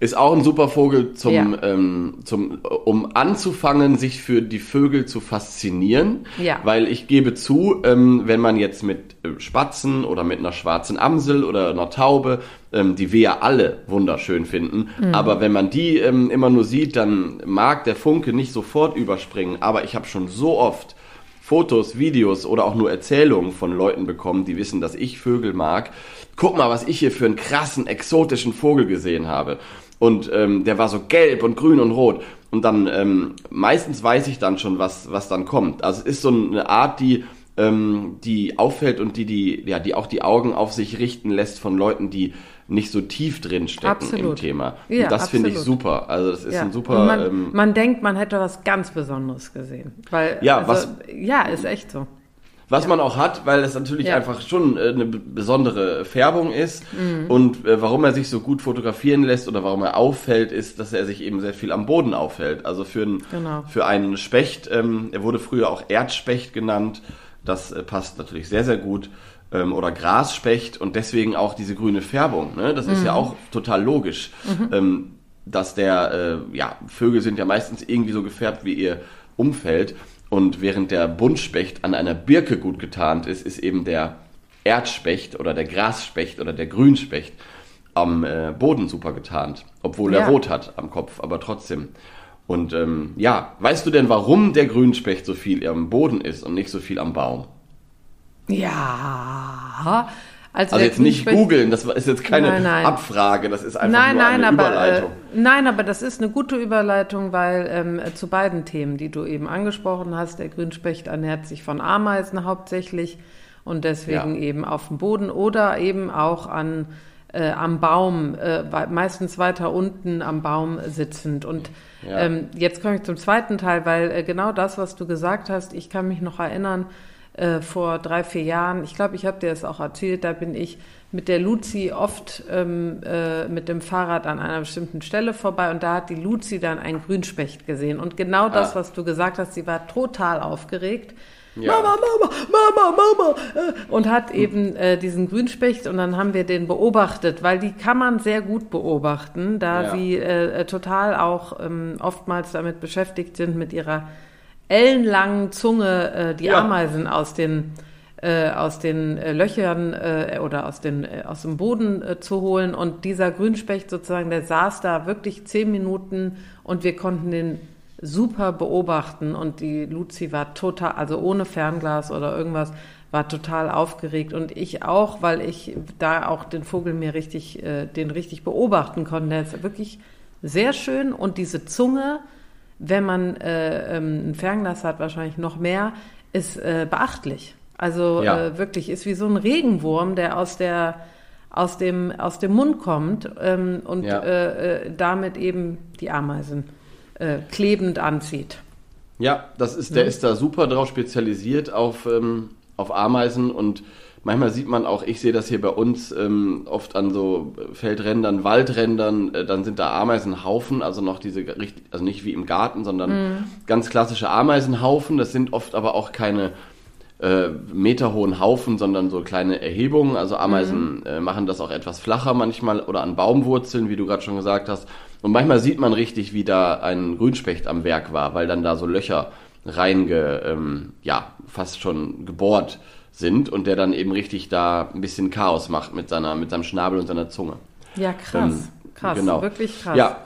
Ist auch ein super Vogel, zum, ja. ähm, zum, um anzufangen, sich für die Vögel zu faszinieren. Ja. Weil ich gebe zu, ähm, wenn man jetzt mit äh, Spatzen oder mit einer schwarzen Amsel oder einer Taube, ähm, die wir ja alle wunderschön finden, mhm. aber wenn man die ähm, immer nur sieht, dann mag der Funke nicht sofort überspringen. Aber ich habe schon so oft Fotos, Videos oder auch nur Erzählungen von Leuten bekommen, die wissen, dass ich Vögel mag. Guck mal, was ich hier für einen krassen, exotischen Vogel gesehen habe. Und ähm, der war so gelb und grün und rot. Und dann ähm, meistens weiß ich dann schon, was, was dann kommt. Also es ist so eine Art, die, ähm, die auffällt und die, die, ja, die auch die Augen auf sich richten lässt von Leuten, die nicht so tief drin stecken absolut. im Thema. Ja, und das finde ich super. Also das ist ja. ein super. Man, ähm, man, denkt, man hätte was ganz Besonderes gesehen. Weil, ja, also, was, ja, ist echt so. Was ja. man auch hat, weil es natürlich ja. einfach schon äh, eine besondere Färbung ist. Mhm. Und äh, warum er sich so gut fotografieren lässt oder warum er auffällt, ist, dass er sich eben sehr viel am Boden auffällt. Also für, ein, genau. für einen Specht, ähm, er wurde früher auch Erdspecht genannt. Das äh, passt natürlich sehr, sehr gut ähm, oder Grasspecht und deswegen auch diese grüne Färbung. Ne? Das mhm. ist ja mhm. auch total logisch, mhm. ähm, dass der, äh, ja, Vögel sind ja meistens irgendwie so gefärbt wie ihr Umfeld. Und während der Buntspecht an einer Birke gut getarnt ist, ist eben der Erdspecht oder der Grasspecht oder der Grünspecht am äh, Boden super getarnt, obwohl ja. er rot hat am Kopf, aber trotzdem. Und ähm, ja, weißt du denn, warum der Grünspecht so viel am Boden ist und nicht so viel am Baum? Ja. Also, also jetzt nicht googeln, das ist jetzt keine nein, nein. Abfrage, das ist einfach nein, nur eine aber, Überleitung. Äh, nein, aber das ist eine gute Überleitung, weil ähm, zu beiden Themen, die du eben angesprochen hast, der Grünspecht ernährt sich von Ameisen hauptsächlich und deswegen ja. eben auf dem Boden oder eben auch an äh, am Baum, äh, meistens weiter unten am Baum sitzend. Und ja. ähm, jetzt komme ich zum zweiten Teil, weil äh, genau das, was du gesagt hast, ich kann mich noch erinnern, äh, vor drei, vier Jahren, ich glaube, ich habe dir das auch erzählt, da bin ich mit der Luzi oft ähm, äh, mit dem Fahrrad an einer bestimmten Stelle vorbei und da hat die Luzi dann einen Grünspecht gesehen. Und genau das, ah. was du gesagt hast, sie war total aufgeregt. Ja. Mama, Mama, Mama, Mama. Äh, und hat eben äh, diesen Grünspecht und dann haben wir den beobachtet, weil die kann man sehr gut beobachten, da ja. sie äh, total auch ähm, oftmals damit beschäftigt sind, mit ihrer ellenlangen Zunge äh, die ja. Ameisen aus den äh, aus den äh, Löchern äh, oder aus, den, äh, aus dem Boden äh, zu holen. Und dieser Grünspecht sozusagen, der saß da wirklich zehn Minuten und wir konnten den super beobachten. Und die Luzi war total, also ohne Fernglas oder irgendwas, war total aufgeregt und ich auch, weil ich da auch den Vogel mir richtig, äh, den richtig beobachten konnte. Der ist wirklich sehr schön und diese Zunge, wenn man äh, ähm, ein Fernglas hat, wahrscheinlich noch mehr, ist äh, beachtlich. Also ja. äh, wirklich ist wie so ein Regenwurm, der aus der aus dem aus dem Mund kommt ähm, und ja. äh, äh, damit eben die Ameisen äh, klebend anzieht. Ja, das ist der mhm. ist da super drauf spezialisiert auf ähm, auf Ameisen und Manchmal sieht man auch, ich sehe das hier bei uns ähm, oft an so Feldrändern, Waldrändern, äh, dann sind da Ameisenhaufen, also noch diese, also nicht wie im Garten, sondern mm. ganz klassische Ameisenhaufen. Das sind oft aber auch keine äh, meterhohen Haufen, sondern so kleine Erhebungen. Also Ameisen mm. äh, machen das auch etwas flacher manchmal oder an Baumwurzeln, wie du gerade schon gesagt hast. Und manchmal sieht man richtig, wie da ein Grünspecht am Werk war, weil dann da so Löcher reinge, ähm, ja, fast schon gebohrt sind und der dann eben richtig da ein bisschen Chaos macht mit, seiner, mit seinem Schnabel und seiner Zunge. Ja, krass. Ähm, krass, genau. wirklich krass. Ja,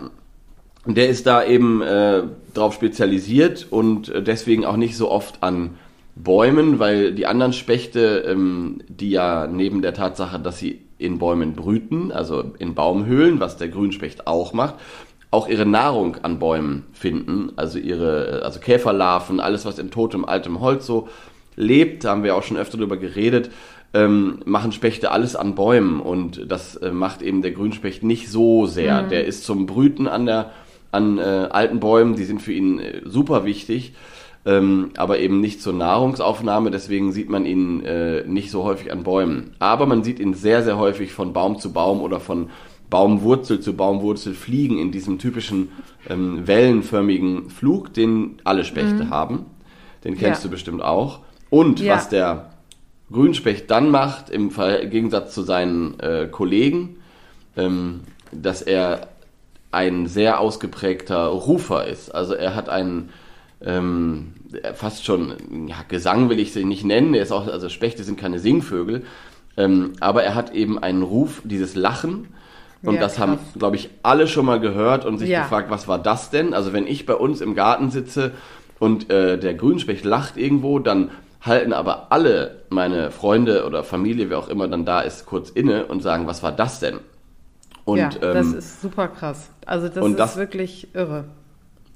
der ist da eben äh, drauf spezialisiert und äh, deswegen auch nicht so oft an Bäumen, weil die anderen Spechte, ähm, die ja neben der Tatsache, dass sie in Bäumen brüten, also in Baumhöhlen, was der Grünspecht auch macht, auch ihre Nahrung an Bäumen finden, also ihre, also Käferlarven, alles was in totem altem Holz so lebt, da haben wir auch schon öfter darüber geredet, ähm, machen Spechte alles an Bäumen und das äh, macht eben der Grünspecht nicht so sehr. Mhm. Der ist zum Brüten an der an äh, alten Bäumen, die sind für ihn äh, super wichtig, ähm, aber eben nicht zur Nahrungsaufnahme. Deswegen sieht man ihn äh, nicht so häufig an Bäumen. Aber man sieht ihn sehr sehr häufig von Baum zu Baum oder von Baumwurzel zu Baumwurzel fliegen in diesem typischen ähm, wellenförmigen Flug, den alle Spechte mhm. haben. Den kennst ja. du bestimmt auch. Und ja. was der Grünspecht dann macht, im Gegensatz zu seinen äh, Kollegen, ähm, dass er ein sehr ausgeprägter Rufer ist. Also er hat einen ähm, fast schon, ja, Gesang will ich sie nicht nennen, er ist auch, also Spechte sind keine Singvögel, ähm, aber er hat eben einen Ruf, dieses Lachen. Und ja, das haben, glaube ich, alle schon mal gehört und sich ja. gefragt, was war das denn? Also wenn ich bei uns im Garten sitze und äh, der Grünspecht lacht irgendwo, dann halten aber alle meine Freunde oder Familie, wer auch immer dann da ist, kurz inne und sagen, was war das denn? Und, ja, das ähm, ist super krass. Also das ist das, wirklich irre.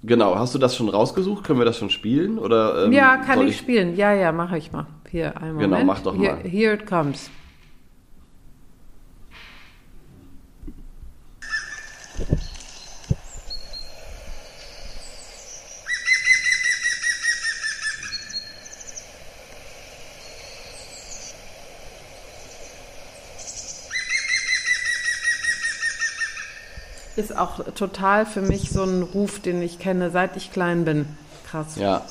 Genau, hast du das schon rausgesucht? Können wir das schon spielen? Oder, ähm, ja, kann ich, ich, spielen. Ja, ja, mache ich mal. Hier, einmal. Genau, mach doch mal. Here, here it comes. Ist auch total für mich so ein Ruf, den ich kenne, seit ich klein bin. Krass. Ja.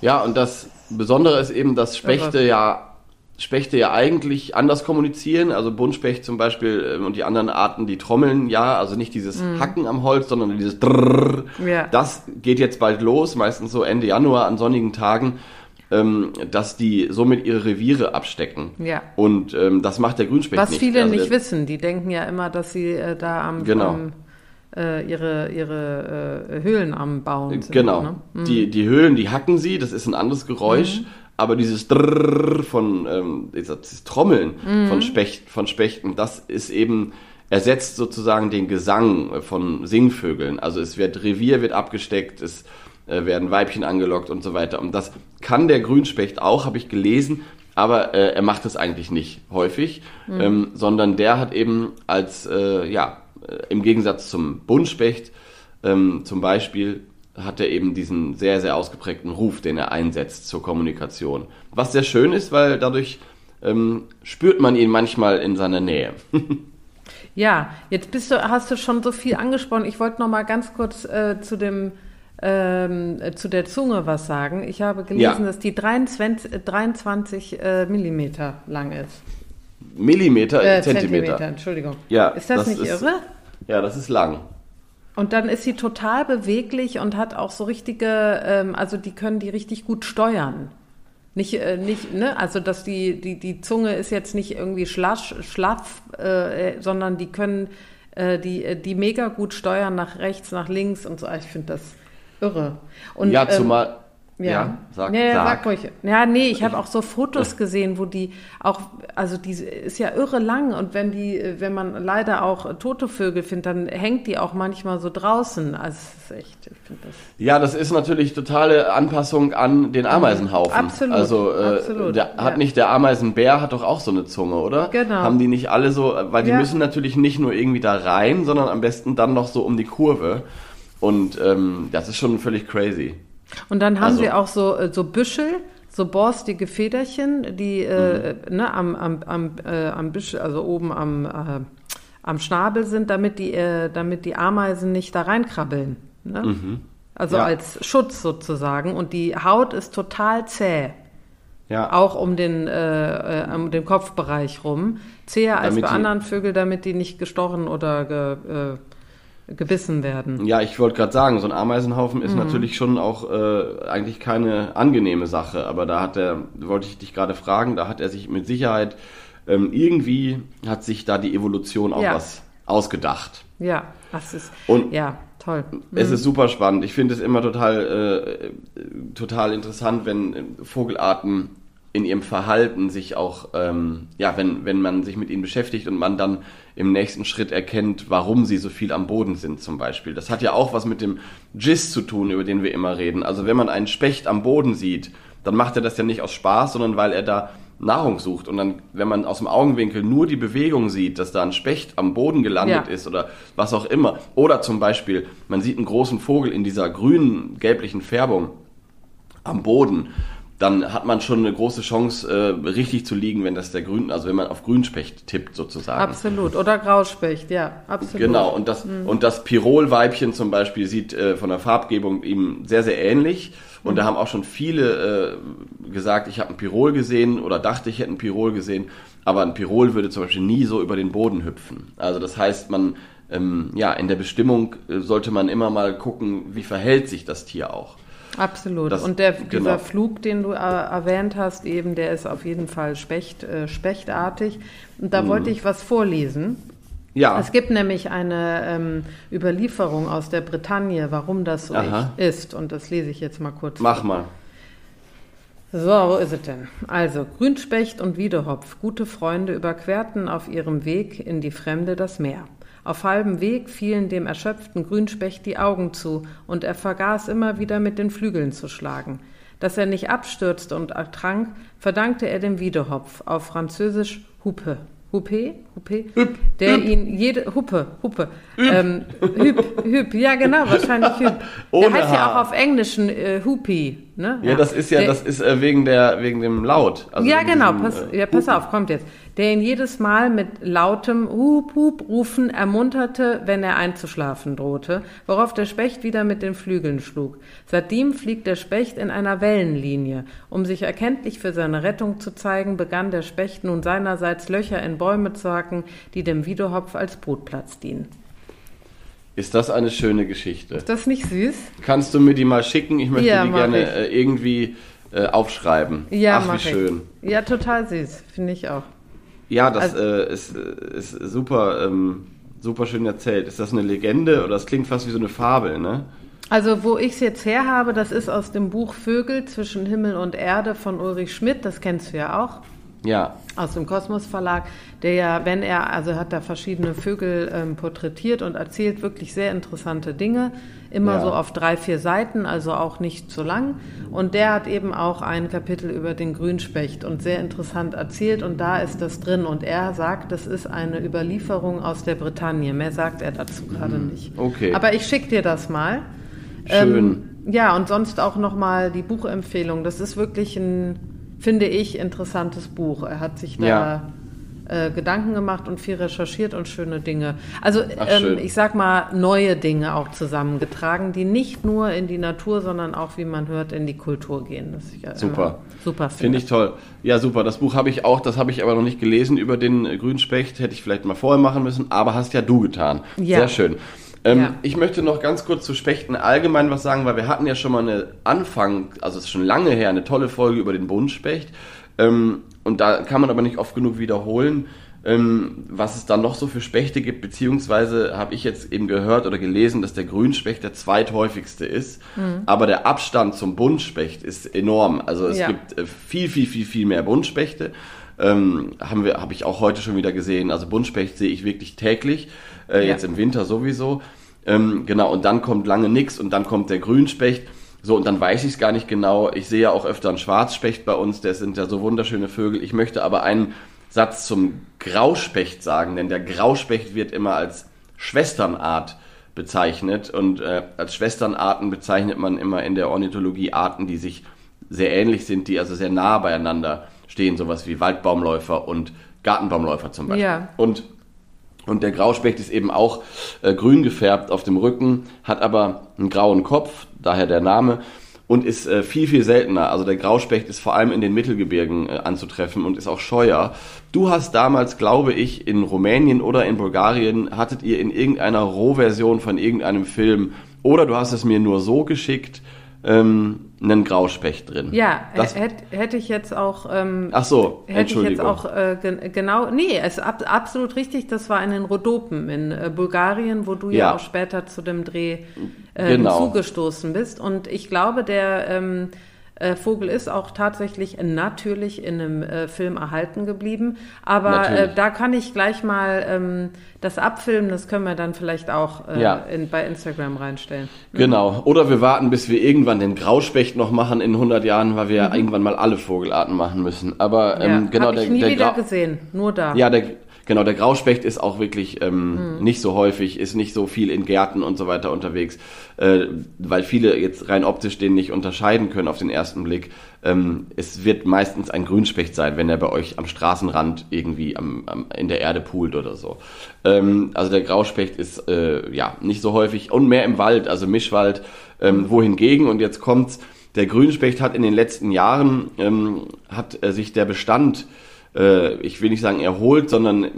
Ja, und das Besondere ist eben, dass Spechte ja Spechte ja eigentlich anders kommunizieren. Also Buntspecht zum Beispiel ähm, und die anderen Arten, die trommeln ja, also nicht dieses Mhm. Hacken am Holz, sondern dieses Drrrr. Ja. Das geht jetzt bald los, meistens so Ende Januar an sonnigen Tagen, ähm, dass die somit ihre Reviere abstecken. Ja. Und ähm, das macht der Grünspecht Was nicht. viele Also nicht wissen, die denken ja immer, dass sie äh, da am, Genau. am äh, ihre, ihre äh, Höhlen am Bauen sind. Genau. Ne? Mhm. Die, die Höhlen, die hacken sie, das ist ein anderes Geräusch, aber dieses Drrrr von ähm, dieses Trommeln Mhm. von, Specht, von Spechten, das ist eben ersetzt sozusagen den Gesang von Singvögeln. Also es wird Revier wird abgesteckt, es äh, werden Weibchen angelockt und so weiter. Und das kann der Grünspecht auch, habe ich gelesen, aber äh, er macht es eigentlich nicht häufig, ähm, sondern der hat eben als, äh, ja, äh, im Gegensatz zum Buntspecht ähm, zum Beispiel, hat er eben diesen sehr, sehr ausgeprägten Ruf, den er einsetzt zur Kommunikation. Was sehr schön ist, weil dadurch ähm, spürt man ihn manchmal in seiner Nähe. [laughs] Ja, jetzt bist du, hast du schon so viel angesprochen. Ich wollte noch mal ganz kurz äh, zu dem ähm, äh, zu der Zunge was sagen. Ich habe gelesen, Ja. dass die 23, äh, 23 äh, Millimeter lang ist. Millimeter, Äh, Zentimeter. Entschuldigung. Ja, ist das, das nicht ist- irre? Ja, das ist lang. Und dann ist sie total beweglich und hat auch so richtige, ähm, also die können die richtig gut steuern. Nicht, äh, nicht, ne, also dass die, die, die Zunge ist jetzt nicht irgendwie schlasch, schlaff, äh, sondern die können äh, die, die mega gut steuern nach rechts, nach links und so. Ich finde das irre. Und, ja, ähm, zumal. ja, ja, sag, ja, ja, sag. sag ruhig. Ja, nee, ich habe auch so Fotos [laughs] gesehen, wo die auch, also die ist ja irre lang und wenn die, wenn man leider auch tote Vögel findet, dann hängt die auch manchmal so draußen. Also es ist echt, ich finde das. Ja, das ist natürlich totale Anpassung an den Ameisenhaufen. Absolut, Also äh, absolut, der, hat ja. nicht der Ameisenbär hat doch auch so eine Zunge, oder? Genau. Haben die nicht alle so, weil die müssen natürlich nicht nur irgendwie da rein, sondern am besten dann noch so um die Kurve. Und ähm, das ist schon völlig crazy. Und dann haben Also- sie auch so, äh, so Büschel, so borstige Federchen, die äh, Mhm. ne, am, am, am, äh, am Büschel, also oben am, äh, am Schnabel sind, damit die, äh, damit die Ameisen nicht da reinkrabbeln. Ne? Also Mhm. Ja. als Schutz sozusagen. Und die Haut ist total zäh. Ja. Auch um den, äh, äh, um den Kopfbereich rum. Zäher als Damit bei die- anderen Vögeln, damit die nicht gestochen oder ge, äh, gebissen werden. Ja, ich wollte gerade sagen, so ein Ameisenhaufen Mhm. ist natürlich schon auch äh, eigentlich keine angenehme Sache, aber da hat er, wollte ich dich gerade fragen, da hat er sich mit Sicherheit ähm, irgendwie hat sich da die Evolution auch Ja. was ausgedacht. Ja, das ist, Und ja, toll. es ist super spannend. Ich finde es immer total, äh, total interessant, wenn Vogelarten in ihrem Verhalten sich auch, ähm, ja, wenn, wenn man sich mit ihnen beschäftigt und man dann im nächsten Schritt erkennt, warum sie so viel am Boden sind zum Beispiel. Das hat ja auch was mit dem Gist zu tun, über den wir immer reden. Also wenn man einen Specht am Boden sieht, dann macht er das ja nicht aus Spaß, sondern weil er da Nahrung sucht. Und dann, wenn man aus dem Augenwinkel nur die Bewegung sieht, dass da ein Specht am Boden gelandet Ja. ist oder was auch immer. Oder zum Beispiel, man sieht einen großen Vogel in dieser grünen, gelblichen Färbung am Boden, dann hat man schon eine große Chance, äh, richtig zu liegen, wenn das der Grün, also wenn man auf Grünspecht tippt sozusagen. Absolut. Oder Grauspecht, ja, absolut. Genau, und das, und das Pirolweibchen zum Beispiel sieht äh, von der Farbgebung ihm sehr, sehr ähnlich. Und da haben auch schon viele äh, gesagt, ich habe ein Pirol gesehen oder dachte, ich hätte ein Pirol gesehen. Aber ein Pirol würde zum Beispiel nie so über den Boden hüpfen. Also das heißt, man, ähm, ja, in der Bestimmung äh, sollte man immer mal gucken, wie verhält sich das Tier auch. Absolut. Das- und der, genau. dieser Flug, den du äh, erwähnt hast, eben, der ist auf jeden Fall Specht, äh, spechtartig. Und Mhm. da wollte ich was vorlesen. Ja, Es gibt nämlich eine ähm, Überlieferung aus der Bretagne, warum das so Aha. ist. Und das lese ich jetzt mal kurz. mach mal. So, wo ist es denn? Also, Grünspecht und Wiedehopf, gute Freunde, überquerten auf ihrem Weg in die Fremde das Meer. Auf halbem Weg fielen dem erschöpften Grünspecht die Augen zu, und er vergaß immer wieder mit den Flügeln zu schlagen. Dass er nicht abstürzte und ertrank, verdankte er dem Wiedehopf, auf Französisch Hupe. Hupe? Hupe? der ihn jede, Hupe, Hupe, ähm, Hüp, Hüp, ja genau, wahrscheinlich. [laughs] Der Ohne heißt ja H. auch auf Englischen äh, Hupi, ne? Ja, das ist ja, Der- das ist äh, wegen der, wegen dem Laut. Also ja, genau, diesem, pass, äh, ja, pass auf, kommt jetzt. Der ihn jedes Mal mit lautem Hup, Hup rufen ermunterte, wenn er einzuschlafen drohte, worauf der Specht wieder mit den Flügeln schlug. Seitdem fliegt der Specht in einer Wellenlinie. Um sich erkenntlich für seine Rettung zu zeigen, begann der Specht nun seinerseits Löcher in Bäume zu hacken, die dem Wiedehopf als Brutplatz dienen. Ist das eine schöne Geschichte? Ist das nicht süß? Kannst du mir die mal schicken? Ich möchte Ja, die gerne ich. äh, irgendwie äh, aufschreiben. Ja, Ach, wie mach schön. ich. Ja, total süß, finde ich auch. Ja, das Also- äh, ist, äh, ist super, ähm, super schön erzählt. Ist das eine Legende oder das klingt fast wie so eine Fabel, ne? Also, wo ich es jetzt her habe, das ist aus dem Buch Vögel zwischen Himmel und Erde von Ulrich Schmidt, das kennst du ja auch. Ja, aus dem Kosmos Verlag, der ja, wenn er, also hat da verschiedene Vögel ähm, porträtiert und erzählt wirklich sehr interessante Dinge, immer Ja. so auf drei, vier Seiten, also auch nicht zu lang. Und der hat eben auch ein Kapitel über den Grünspecht und sehr interessant erzählt und da ist das drin. Und er sagt, das ist eine Überlieferung aus der Bretagne. Mehr sagt er dazu gerade nicht. Mhm. okay. Aber ich schicke dir das mal. schön. Ähm, ja, und sonst auch nochmal die Buchempfehlung. Das ist wirklich ein, finde ich, interessantes Buch. Er hat sich da Ja. Äh, Gedanken gemacht und viel recherchiert und schöne Dinge. Also Ach, ähm, ich sag mal, neue Dinge auch zusammengetragen, die nicht nur in die Natur, sondern auch, wie man hört, in die Kultur gehen. Das ich ja Super. super Finde finde. ich toll. Ja, super. Das Buch habe ich auch, das habe ich aber noch nicht gelesen über den äh, Grünspecht. Hätte ich vielleicht mal vorher machen müssen, aber hast ja du getan. Ja. Sehr schön. Ähm, Ja. Ich möchte noch ganz kurz zu Spechten allgemein was sagen, weil wir hatten ja schon mal eine Anfang, also es ist schon lange her, eine tolle Folge über den Buntspecht. Ähm, und da kann man aber nicht oft genug wiederholen, ähm, was es dann noch so für Spechte gibt, beziehungsweise habe ich jetzt eben gehört oder gelesen, dass der Grünspecht der zweithäufigste ist, aber der Abstand zum Buntspecht ist enorm. Also es Ja. gibt äh, viel, viel, viel, viel mehr Buntspechte. Ähm, haben wir, habe ich auch heute schon wieder gesehen. Also Buntspecht sehe ich wirklich täglich, äh, Ja. jetzt im Winter sowieso. Ähm, genau, und dann kommt lange nix und dann kommt der Grünspecht. So, und dann weiß ich es gar nicht genau. Ich sehe ja auch öfter einen Schwarzspecht bei uns, das sind ja so wunderschöne Vögel. Ich möchte aber einen Satz zum Grauspecht sagen, denn der Grauspecht wird immer als Schwesternart bezeichnet und äh, als Schwesternarten bezeichnet man immer in der Ornithologie Arten, die sich sehr ähnlich sind, die also sehr nah beieinander stehen, sowas wie Waldbaumläufer und Gartenbaumläufer zum Beispiel. Ja. Und und der Grauspecht ist eben auch äh, grün gefärbt auf dem Rücken, hat aber einen grauen Kopf, daher der Name, und ist äh, viel, viel seltener. Also der Grauspecht ist vor allem in den Mittelgebirgen äh, anzutreffen und ist auch scheuer. Du hast damals, glaube ich, in Rumänien oder in Bulgarien, hattet ihr in irgendeiner Rohversion von irgendeinem Film, oder du hast es mir nur so geschickt, ähm, einen Grauspecht drin. Ja, das, hätte hätte ich jetzt auch ähm, ach so, Hätte ich jetzt auch äh, gen genau, nee, es ist ab, absolut richtig, das war in den Rhodopen in äh, Bulgarien, wo du ja. Ja. auch später zu dem Dreh äh, Genau. zugestoßen bist. Und ich glaube, der ähm, äh, Vogel ist auch tatsächlich natürlich in einem äh, Film erhalten geblieben. Aber äh, da kann ich gleich mal ähm, das abfilmen, das können wir dann vielleicht auch äh, Ja. in, bei Instagram reinstellen. Genau. Oder wir warten, bis wir irgendwann den Grauspecht noch machen in 100 Jahren, weil wir ja irgendwann mal alle Vogelarten machen müssen. Aber ähm, Mhm. ja, genau, Hab der, ich nie der, wieder Grau- gesehen, nur da. ja, der, genau, der Grauspecht ist auch wirklich ähm, Mhm. nicht so häufig, ist nicht so viel in Gärten und so weiter unterwegs, äh, weil viele jetzt rein optisch den nicht unterscheiden können auf den ersten Blick. Ähm, es wird meistens ein Grünspecht sein, wenn er bei euch am Straßenrand irgendwie am, am, in der Erde poolt oder so. Ähm, also der Grauspecht ist äh, ja nicht so häufig und mehr im Wald, also Mischwald. Ähm, wohingegen, und jetzt kommt's, der Grünspecht hat in den letzten Jahren, ähm, hat äh, sich der Bestand ich will nicht sagen erholt, sondern äh,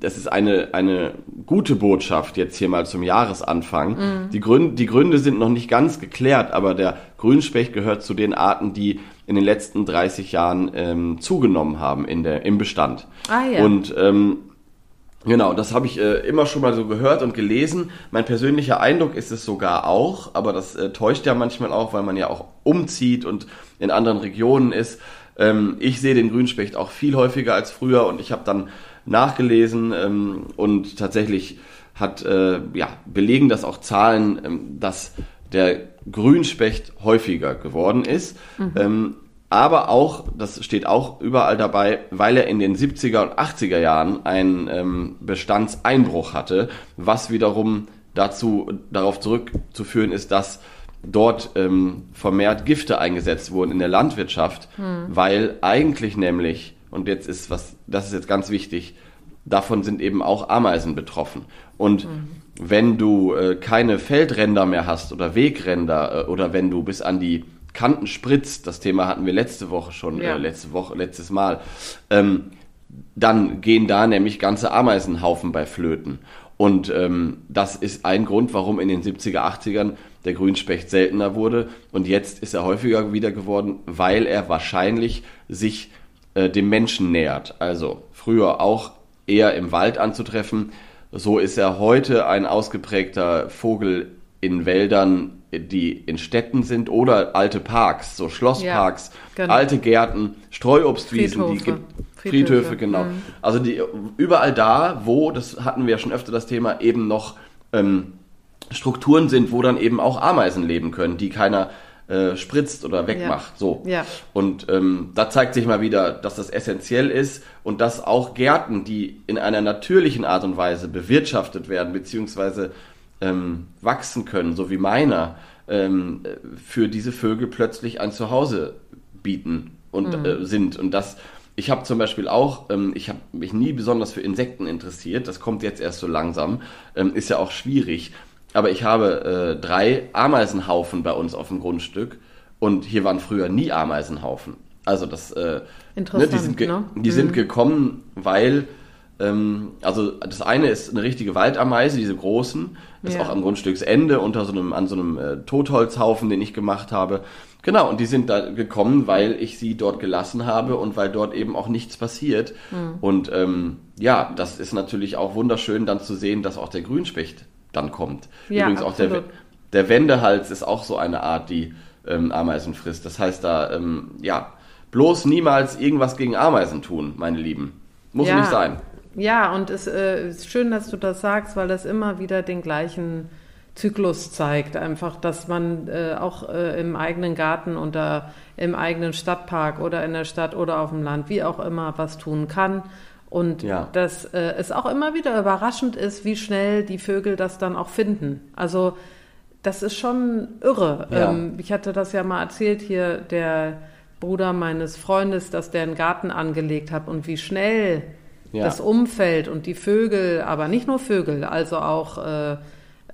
das ist eine, eine gute Botschaft jetzt hier mal zum Jahresanfang. Die, Gründe, die Gründe sind noch nicht ganz geklärt, aber der Grünspecht gehört zu den Arten, die in den letzten 30 Jahren ähm, zugenommen haben in der, im Bestand. Ah, ja. Und ähm, Genau, das habe ich äh, immer schon mal so gehört und gelesen. Mein persönlicher Eindruck ist es sogar auch, aber das äh, täuscht ja manchmal auch, weil man ja auch umzieht und in anderen Regionen ist. Ähm, ich sehe den Grünspecht auch viel häufiger als früher und ich habe dann nachgelesen ähm, und tatsächlich hat äh, ja belegen das auch Zahlen, ähm, dass der Grünspecht häufiger geworden ist. Ähm, aber auch, das steht auch überall dabei, weil er in den 70er und 80er Jahren einen ähm, Bestandseinbruch hatte, was wiederum dazu, darauf zurückzuführen ist, dass dort ähm, vermehrt Gifte eingesetzt wurden in der Landwirtschaft, weil eigentlich nämlich, Und jetzt ist was, das ist jetzt ganz wichtig, davon sind eben auch Ameisen betroffen. Und mhm. wenn du äh, keine Feldränder mehr hast oder Wegränder äh, oder wenn du bis an die Kanten spritzt, das Thema hatten wir letzte Woche schon, ja. äh, letzte Woche, letztes Mal, ähm, dann gehen da nämlich ganze Ameisenhaufen bei Flöten. Und ähm, das ist ein Grund, warum in den 70er, 80ern der Grünspecht seltener wurde. Und jetzt ist er häufiger wieder geworden, weil er wahrscheinlich sich äh, dem Menschen nähert. Also früher auch eher im Wald anzutreffen. So ist er heute ein ausgeprägter Vogel in Wäldern, die in Städten sind oder alte Parks, so Schlossparks, ja, genau. alte Gärten, Streuobstwiesen, Friedhofe. die gibt Friedhöfe, Friedhöfe genau. Mhm. Also die überall da, wo, das hatten wir ja schon öfter das Thema, eben noch ähm, Strukturen sind, wo dann eben auch Ameisen leben können, die keiner äh, spritzt oder wegmacht. Ja. So. Ja. Und ähm, da zeigt sich mal wieder, dass das essentiell ist und dass auch Gärten, die in einer natürlichen Art und Weise bewirtschaftet werden, beziehungsweise ähm, wachsen können, so wie meiner, ähm, für diese Vögel plötzlich ein Zuhause bieten und mhm. äh, sind. Und das, ich habe zum Beispiel auch, ähm, ich habe mich nie besonders für Insekten interessiert, das kommt jetzt erst so langsam, ähm, ist ja auch schwierig. Aber ich habe äh, drei Ameisenhaufen bei uns auf dem Grundstück und hier waren früher nie Ameisenhaufen. Also das, äh, Interessant, ne, die, sind, ne? die mhm. sind gekommen, weil ähm, also das eine ist eine richtige Waldameise, diese großen, ist ja. auch am Grundstücksende unter so einem an so einem äh, Totholzhaufen, den ich gemacht habe. Genau, und die sind da gekommen, weil ich sie dort gelassen habe und weil dort eben auch nichts passiert. Mhm. Und ähm, ja, das ist natürlich auch wunderschön, dann zu sehen, dass auch der Grünspecht dann kommt. Ja, Übrigens absolut. auch der, der Wendehals ist auch so eine Art, die ähm, Ameisen frisst. Das heißt da, ähm, ja, bloß niemals irgendwas gegen Ameisen tun, meine Lieben. Muss ja. nicht sein. Ja, und es äh, ist schön, dass du das sagst, weil das immer wieder den gleichen Zyklus zeigt. Einfach, dass man äh, auch äh, im eigenen Garten oder im eigenen Stadtpark oder in der Stadt oder auf dem Land, wie auch immer, was tun kann und ja. dass äh, es auch immer wieder überraschend ist, wie schnell die Vögel das dann auch finden. Also das ist schon irre. Ja. Ähm, ich hatte das ja mal erzählt hier, der Bruder meines Freundes, dass der einen Garten angelegt hat und wie schnell ja. das Umfeld und die Vögel, aber nicht nur Vögel, also auch äh,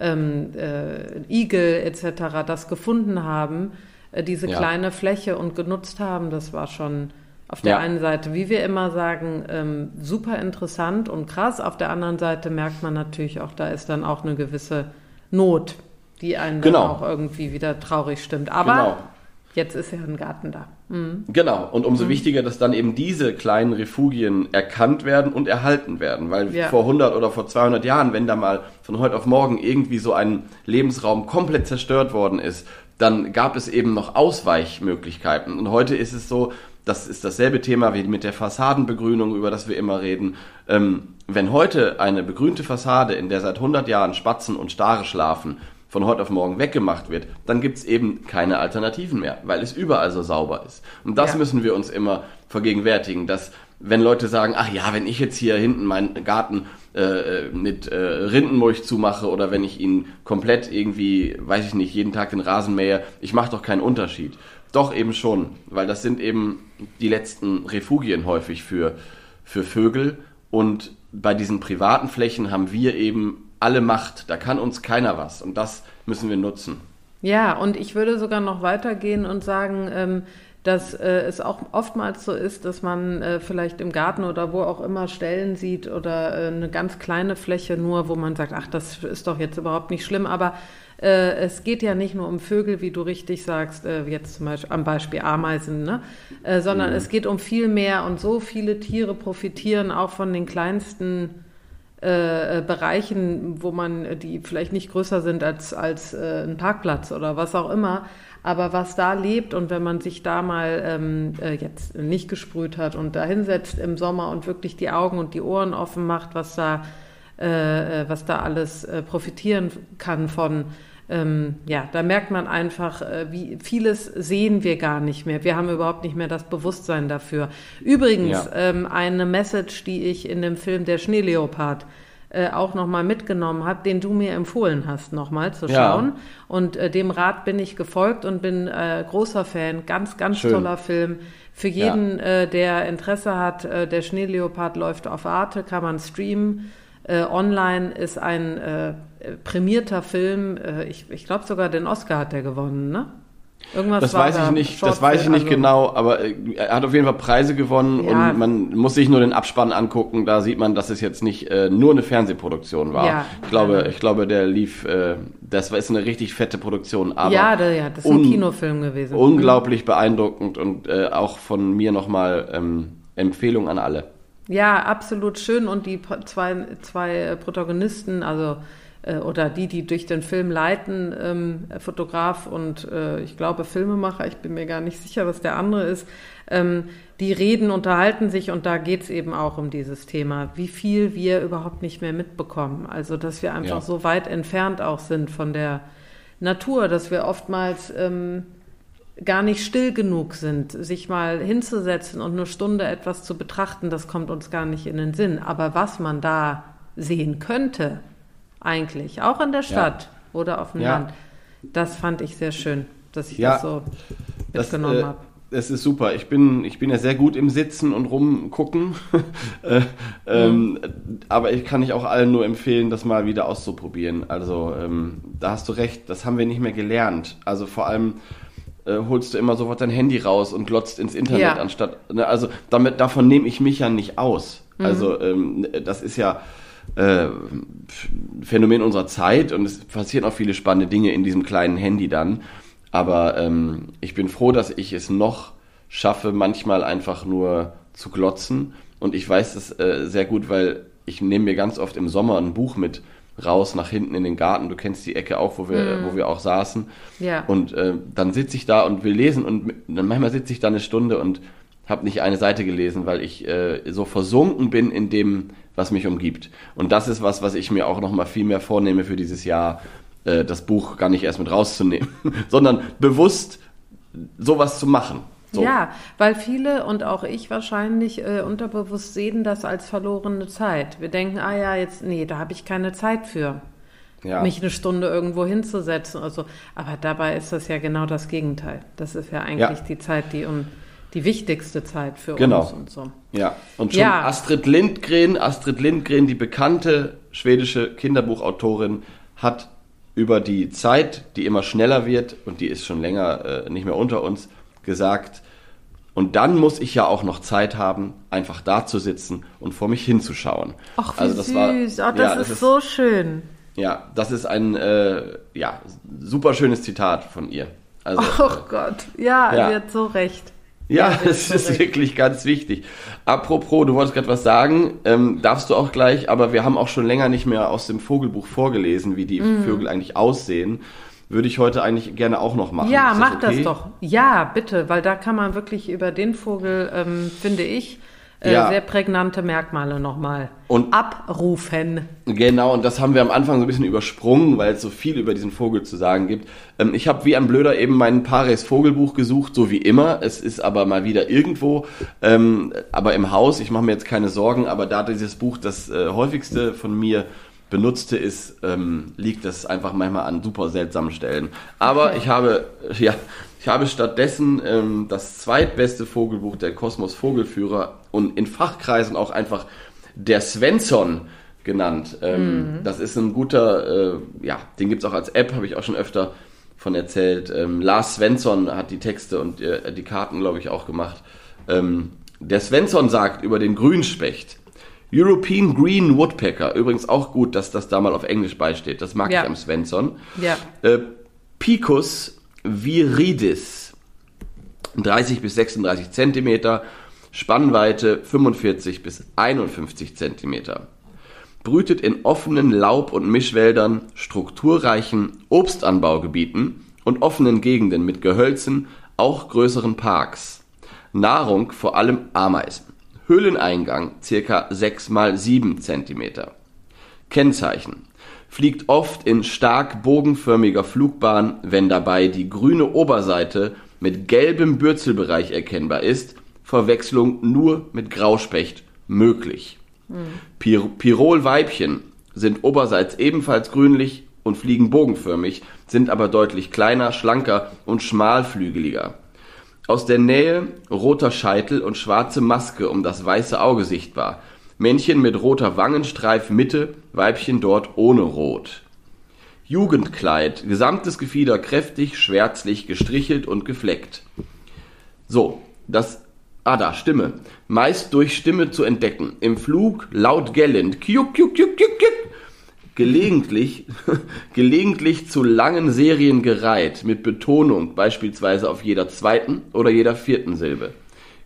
ähm, äh, Igel etc. das gefunden haben, äh, diese kleine Fläche und genutzt haben, das war schon auf der ja. einen Seite, wie wir immer sagen, ähm, super interessant und krass. Auf der anderen Seite merkt man natürlich auch, da ist dann auch eine gewisse Not, die einen genau. dann auch irgendwie wieder traurig stimmt. Aber genau. jetzt ist ja ein Garten da. Mhm. Genau. Und umso mhm. wichtiger, dass dann eben diese kleinen Refugien erkannt werden und erhalten werden. Weil ja. vor 100 oder vor 200 Jahren, wenn da mal von heute auf morgen irgendwie so ein Lebensraum komplett zerstört worden ist, dann gab es eben noch Ausweichmöglichkeiten. Und heute ist es so, das ist dasselbe Thema wie mit der Fassadenbegrünung, über das wir immer reden. Ähm, wenn heute eine begrünte Fassade, in der seit 100 Jahren Spatzen und Stare schlafen, von heute auf morgen weggemacht wird, dann gibt es eben keine Alternativen mehr, weil es überall so sauber ist. Und das ja. müssen wir uns immer vergegenwärtigen, dass wenn Leute sagen, ach ja, wenn ich jetzt hier hinten meinen Garten äh, mit äh, Rindenmulch zumache oder wenn ich ihn komplett irgendwie, weiß ich nicht, jeden Tag den Rasen mähe, ich mache doch keinen Unterschied. Doch eben schon, weil das sind eben die letzten Refugien häufig für, für Vögel. Und bei diesen privaten Flächen haben wir eben alle Macht. Da kann uns keiner was. Und das müssen wir nutzen. Ja, und ich würde sogar noch weitergehen und sagen, ähm, dass äh, es auch oftmals so ist, dass man äh, vielleicht im Garten oder wo auch immer Stellen sieht oder äh, eine ganz kleine Fläche nur, wo man sagt, ach, das ist doch jetzt überhaupt nicht schlimm, aber äh, es geht ja nicht nur um Vögel, wie du richtig sagst, äh, jetzt zum Beispiel am Beispiel Ameisen, ne? Äh, sondern mhm. es geht um viel mehr und so viele Tiere profitieren auch von den kleinsten äh, Bereichen, wo man die vielleicht nicht größer sind als, als äh, ein Parkplatz oder was auch immer. Aber was da lebt und wenn man sich da mal ähm, äh, jetzt nicht gesprüht hat und da hinsetzt im Sommer und wirklich die Augen und die Ohren offen macht, was da, äh, was da alles äh, profitieren kann von ähm, ja, da merkt man einfach, äh, wie vieles sehen wir gar nicht mehr. Wir haben überhaupt nicht mehr das Bewusstsein dafür. Übrigens, ja. ähm, eine Message, die ich in dem Film Der Schneeleopard äh, auch nochmal mitgenommen habe, den du mir empfohlen hast, nochmal zu Ja. schauen. Und äh, dem Rat bin ich gefolgt und bin äh, großer Fan. Ganz, ganz Schön. toller Film. Für jeden, äh, der Interesse hat, äh, der Schneeleopard läuft auf Arte, kann man streamen. Online ist ein prämierter Film. Äh, ich ich glaube sogar den Oscar hat er gewonnen, ne? Irgendwas Das war weiß ich nicht, Short das weiß ich nicht also- genau, aber äh, er hat auf jeden Fall Preise gewonnen Ja. und man muss sich nur den Abspann angucken, da sieht man, dass es jetzt nicht äh, nur eine Fernsehproduktion war. Ja. Ich glaube, ich glaube, der lief, äh, das ist eine richtig fette Produktion, aber ja, da, ja, das ist ein Kinofilm gewesen. unglaublich beeindruckend und äh, auch von mir nochmal ähm, Empfehlung an alle. Ja, absolut schön. Und die zwei, zwei Protagonisten, also oder die, die durch den Film leiten, ähm, Fotograf und äh, ich glaube Filmemacher, ich bin mir gar nicht sicher, was der andere ist, ähm, die reden, unterhalten sich und da geht's eben auch um dieses Thema, wie viel wir überhaupt nicht mehr mitbekommen. Also, dass wir einfach Ja. so weit entfernt auch sind von der Natur, dass wir oftmals ähm, gar nicht still genug sind, sich mal hinzusetzen und eine Stunde etwas zu betrachten, das kommt uns gar nicht in den Sinn. Aber was man da sehen könnte, eigentlich, auch in der Stadt oder auf dem Ja. Land, das fand ich sehr schön, dass ich Ja. das so mitgenommen äh, habe. Das ist super. Ich bin, ich bin ja sehr gut im Sitzen und rumgucken. [laughs] äh, ähm, aber ich kann ich auch allen nur empfehlen, das mal wieder auszuprobieren. Also ähm, da hast du recht, das haben wir nicht mehr gelernt. Also vor allem äh, holst du immer sofort dein Handy raus und glotzt ins Internet Ja. anstatt. Ne, also damit davon nehme ich mich ja nicht aus. Mhm. Also ähm, das ist ja äh, Phänomen unserer Zeit und es passieren auch viele spannende Dinge in diesem kleinen Handy dann. Aber ähm, ich bin froh, dass ich es noch schaffe, manchmal einfach nur zu glotzen. Und ich weiß das äh, sehr gut, weil ich nehme mir ganz oft im Sommer ein Buch mit raus nach hinten in den Garten. Du kennst die Ecke auch, wo wir, wo wir auch saßen. Ja. Und äh, dann sitze ich da und will lesen und dann manchmal sitze ich da eine Stunde und habe nicht eine Seite gelesen, weil ich äh, so versunken bin in dem, was mich umgibt. Und das ist was, was ich mir auch noch mal viel mehr vornehme für dieses Jahr, äh, das Buch gar nicht erst mit rauszunehmen, [laughs] sondern bewusst sowas zu machen. So. Ja, weil viele und auch ich wahrscheinlich äh, unterbewusst sehen das als verlorene Zeit. Wir denken, ah ja, jetzt, nee, da habe ich keine Zeit für, Ja. mich eine Stunde irgendwo hinzusetzen. Also, aber dabei ist das ja genau das Gegenteil. Das ist ja eigentlich Ja. die Zeit, die um die wichtigste Zeit für Genau. uns und so. Ja, und schon Ja. Astrid Lindgren, Astrid Lindgren, die bekannte schwedische Kinderbuchautorin, hat über die Zeit, die immer schneller wird, und die ist schon länger äh, nicht mehr unter uns, gesagt, und dann muss ich ja auch noch Zeit haben, einfach da zu sitzen und vor mich hinzuschauen. Ach, wie Also das war- süß. Ach, ja, das, das ist ist- so schön. Ja, das ist ein äh, ja, super schönes Zitat von ihr. Also, Oh Gott. Ja, Ja. sie hat so recht. Ja, das ist wirklich ganz wichtig. Apropos, du wolltest gerade was sagen, ähm, darfst du auch gleich, aber wir haben auch schon länger nicht mehr aus dem Vogelbuch vorgelesen, wie die Mhm. Vögel eigentlich aussehen. Würde ich heute eigentlich gerne auch noch machen. Ja, Ist mach okay? das doch. Ja, bitte, weil da kann man wirklich über den Vogel, ähm, finde ich, äh, Ja. sehr prägnante Merkmale nochmal Und- abrufen. Genau, und das haben wir am Anfang so ein bisschen übersprungen, weil es so viel über diesen Vogel zu sagen gibt. Ähm, ich habe wie ein Blöder eben mein Pares Vogelbuch gesucht, so wie immer. Es ist aber mal wieder irgendwo, ähm, aber im Haus. Ich mache mir jetzt keine Sorgen, aber da dieses Buch das äh, häufigste von mir benutzte ist, ähm, liegt es einfach manchmal an super seltsamen Stellen. Aber ich habe, [laughs] ja, ich habe stattdessen ähm, das zweitbeste Vogelbuch der Kosmos Vogelführer und in Fachkreisen auch einfach der Svensson genannt. Ähm, Das ist ein guter, äh, ja, den gibt's auch als App, habe ich auch schon öfter von erzählt. Ähm, Lars Svensson hat die Texte und äh, die Karten, glaube ich, auch gemacht. Ähm, der Svensson sagt über den Grünspecht, European Green Woodpecker, übrigens auch gut, dass das da mal auf Englisch beisteht, das mag Ja. ich am Svensson. Ja. Äh, Picus viridis, 30 bis 36 Zentimeter, Spannweite 45 bis 51 Zentimeter. Brütet in offenen Laub- und Mischwäldern, strukturreichen Obstanbaugebieten und offenen Gegenden mit Gehölzen, auch größeren Parks. Nahrung vor allem Ameisen. Höhleneingang circa 6 mal 7 Zentimeter. Kennzeichen. Fliegt oft in stark bogenförmiger Flugbahn, wenn dabei die grüne Oberseite mit gelbem Bürzelbereich erkennbar ist, Verwechslung nur mit Grauspecht möglich. Pir Pirolweibchen sind oberseits ebenfalls grünlich und fliegen bogenförmig, sind aber deutlich kleiner, schlanker und schmalflügeliger. Aus der Nähe roter Scheitel und schwarze Maske um das weiße Auge sichtbar. Männchen mit roter Wangenstreif Mitte, Weibchen dort ohne Rot. Jugendkleid, gesamtes Gefieder kräftig, schwärzlich, gestrichelt und gefleckt. So, das, ah da, Stimme. Meist durch Stimme zu entdecken. Im Flug laut gellend. Kjuk, kjuk, kjuk, kjuk, kjuk. Gelegentlich, [laughs] gelegentlich zu langen Serien gereiht, mit Betonung beispielsweise auf jeder zweiten oder jeder vierten Silbe.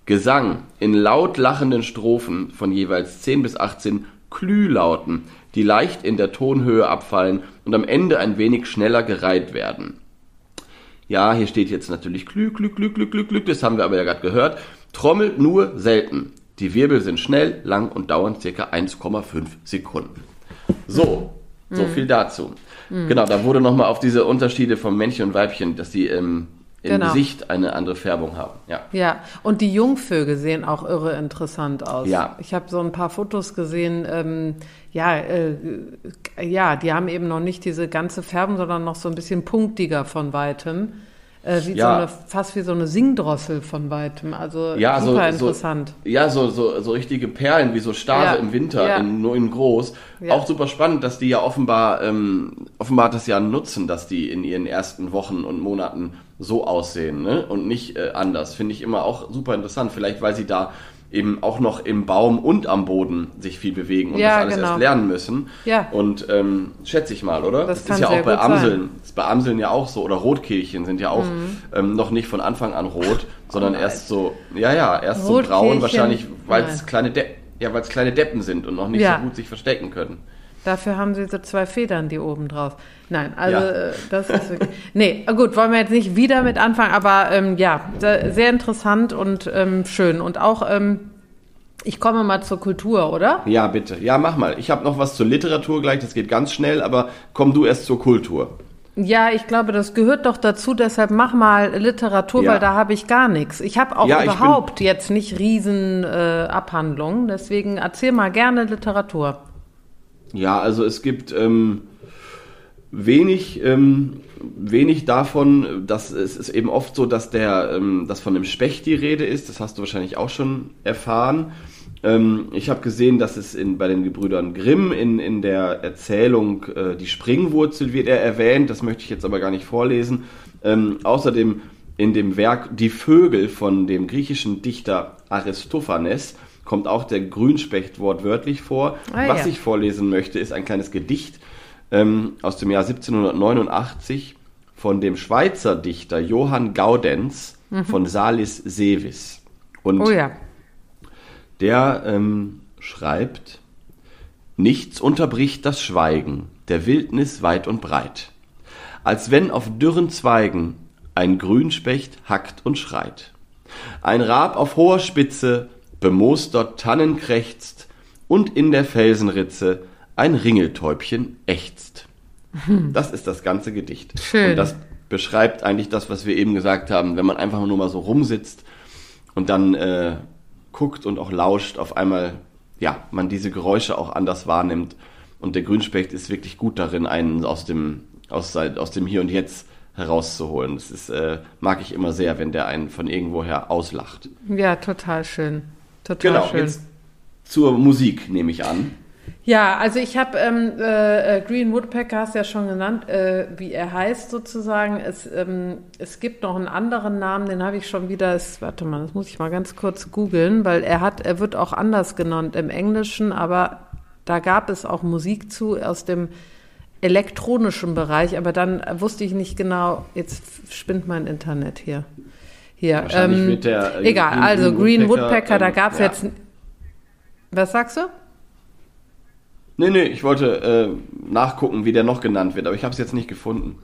Gesang in laut lachenden Strophen von jeweils 10 bis 18 Klülauten, die leicht in der Tonhöhe abfallen und am Ende ein wenig schneller gereiht werden. Ja, hier steht jetzt natürlich Klü, Klü, Klü, Klü, Klü, Klü, das haben wir aber ja gerade gehört. Trommelt nur selten. Die Wirbel sind schnell, lang und dauern circa 1,5 Sekunden. So, so mhm. viel dazu. Mhm. Genau, da wurde nochmal auf diese Unterschiede von Männchen und Weibchen, dass die ähm, im genau. Gesicht eine andere Färbung haben. Ja. ja, und die Jungvögel sehen auch irre interessant aus. Ja. Ich habe so ein paar Fotos gesehen. Ähm, ja, äh, ja, die haben eben noch nicht diese ganze Färbung, sondern noch so ein bisschen punktiger von weitem. Äh, sieht ja. so eine, fast wie so eine Singdrossel von weitem. Also ja, super so, interessant. So, ja, so, so, so richtige Perlen wie so Stase ja. im Winter, ja. in, nur in groß. Auch super spannend, dass die ja offenbar, ähm, offenbar das ja nutzen, dass die in ihren ersten Wochen und Monaten so aussehen ne? und nicht äh, anders. Finde ich immer auch super interessant. Vielleicht, weil sie da eben auch noch im Baum und am Boden sich viel bewegen und ja, das alles genau. erst lernen müssen. Ja. Und ähm, schätze ich mal, oder? Das, das ist ja auch bei Amseln. Sein. Das ist bei Amseln ja auch so. Oder Rotkehlchen sind ja auch mhm. ähm, noch nicht von Anfang an rot, sondern oh erst so, ja, ja, erst so braun wahrscheinlich, weil es kleine, De ja, kleine Deppen sind und noch nicht ja. so gut sich verstecken können. Dafür haben sie so zwei Federn, die oben drauf. Nein, also ja. Äh, das ist wirklich. Nee, gut, wollen wir jetzt nicht wieder mit anfangen, aber ähm, ja, sehr interessant und ähm, schön. Und auch, ähm, ich komme mal zur Kultur, oder? Ja, bitte. Ja, mach mal. Ich habe noch was zur Literatur gleich, das geht ganz schnell, aber komm du erst zur Kultur. Ja, ich glaube, das gehört doch dazu, deshalb mach mal Literatur, ja. weil da habe ich gar nichts. Ich habe auch ja, überhaupt jetzt nicht riesen äh, Abhandlungen, deswegen erzähl mal gerne Literatur. Ja, also es gibt ähm, wenig, ähm, wenig davon, dass es ist eben oft so, dass der, ähm, dass von dem Specht die Rede ist. Das hast du wahrscheinlich auch schon erfahren. Ähm, ich habe gesehen, dass es in, bei den Gebrüdern Grimm in, in der Erzählung äh, die Springwurzel wird er erwähnt. Das möchte ich jetzt aber gar nicht vorlesen. Ähm, außerdem in dem Werk Die Vögel von dem griechischen Dichter Aristophanes kommt auch der Grünspecht wortwörtlich vor. Ah, Was ja. ich vorlesen möchte, ist ein kleines Gedicht ähm, aus dem Jahr 1789 von dem Schweizer Dichter Johann Gaudenz mhm. von Salis Sevis. Und oh ja. der ähm, schreibt, Nichts unterbricht das Schweigen der Wildnis weit und breit, als wenn auf dürren Zweigen ein Grünspecht hackt und schreit. Ein Rab auf hoher Spitze bemooster Tannen krächzt und in der Felsenritze ein Ringeltäubchen ächzt. Das ist das ganze Gedicht. Schön. Und das beschreibt eigentlich das, was wir eben gesagt haben, wenn man einfach nur mal so rumsitzt und dann äh, guckt und auch lauscht, auf einmal, ja, man diese Geräusche auch anders wahrnimmt. Und der Grünspecht ist wirklich gut darin, einen aus dem, aus, aus dem Hier und Jetzt herauszuholen. Das ist, äh, mag ich immer sehr, wenn der einen von irgendwoher auslacht. Ja, total schön. Total genau, schön. Jetzt zur Musik nehme ich an. Ja, also ich habe ähm, äh, äh, Green Woodpecker, hast du ja schon genannt, äh, wie er heißt sozusagen. Es, ähm, es gibt noch einen anderen Namen, den habe ich schon wieder, das, warte mal, das muss ich mal ganz kurz googeln, weil er hat, er wird auch anders genannt im Englischen, aber da gab es auch Musik zu aus dem elektronischen Bereich, aber dann wusste ich nicht genau, jetzt spinnt mein Internet hier. Hier, ähm, der, äh, egal, Green, also Green Woodpecker, Woodpecker da gab es ja. jetzt. Was sagst du? Nee, nee, ich wollte äh, nachgucken, wie der noch genannt wird, aber ich habe es jetzt nicht gefunden.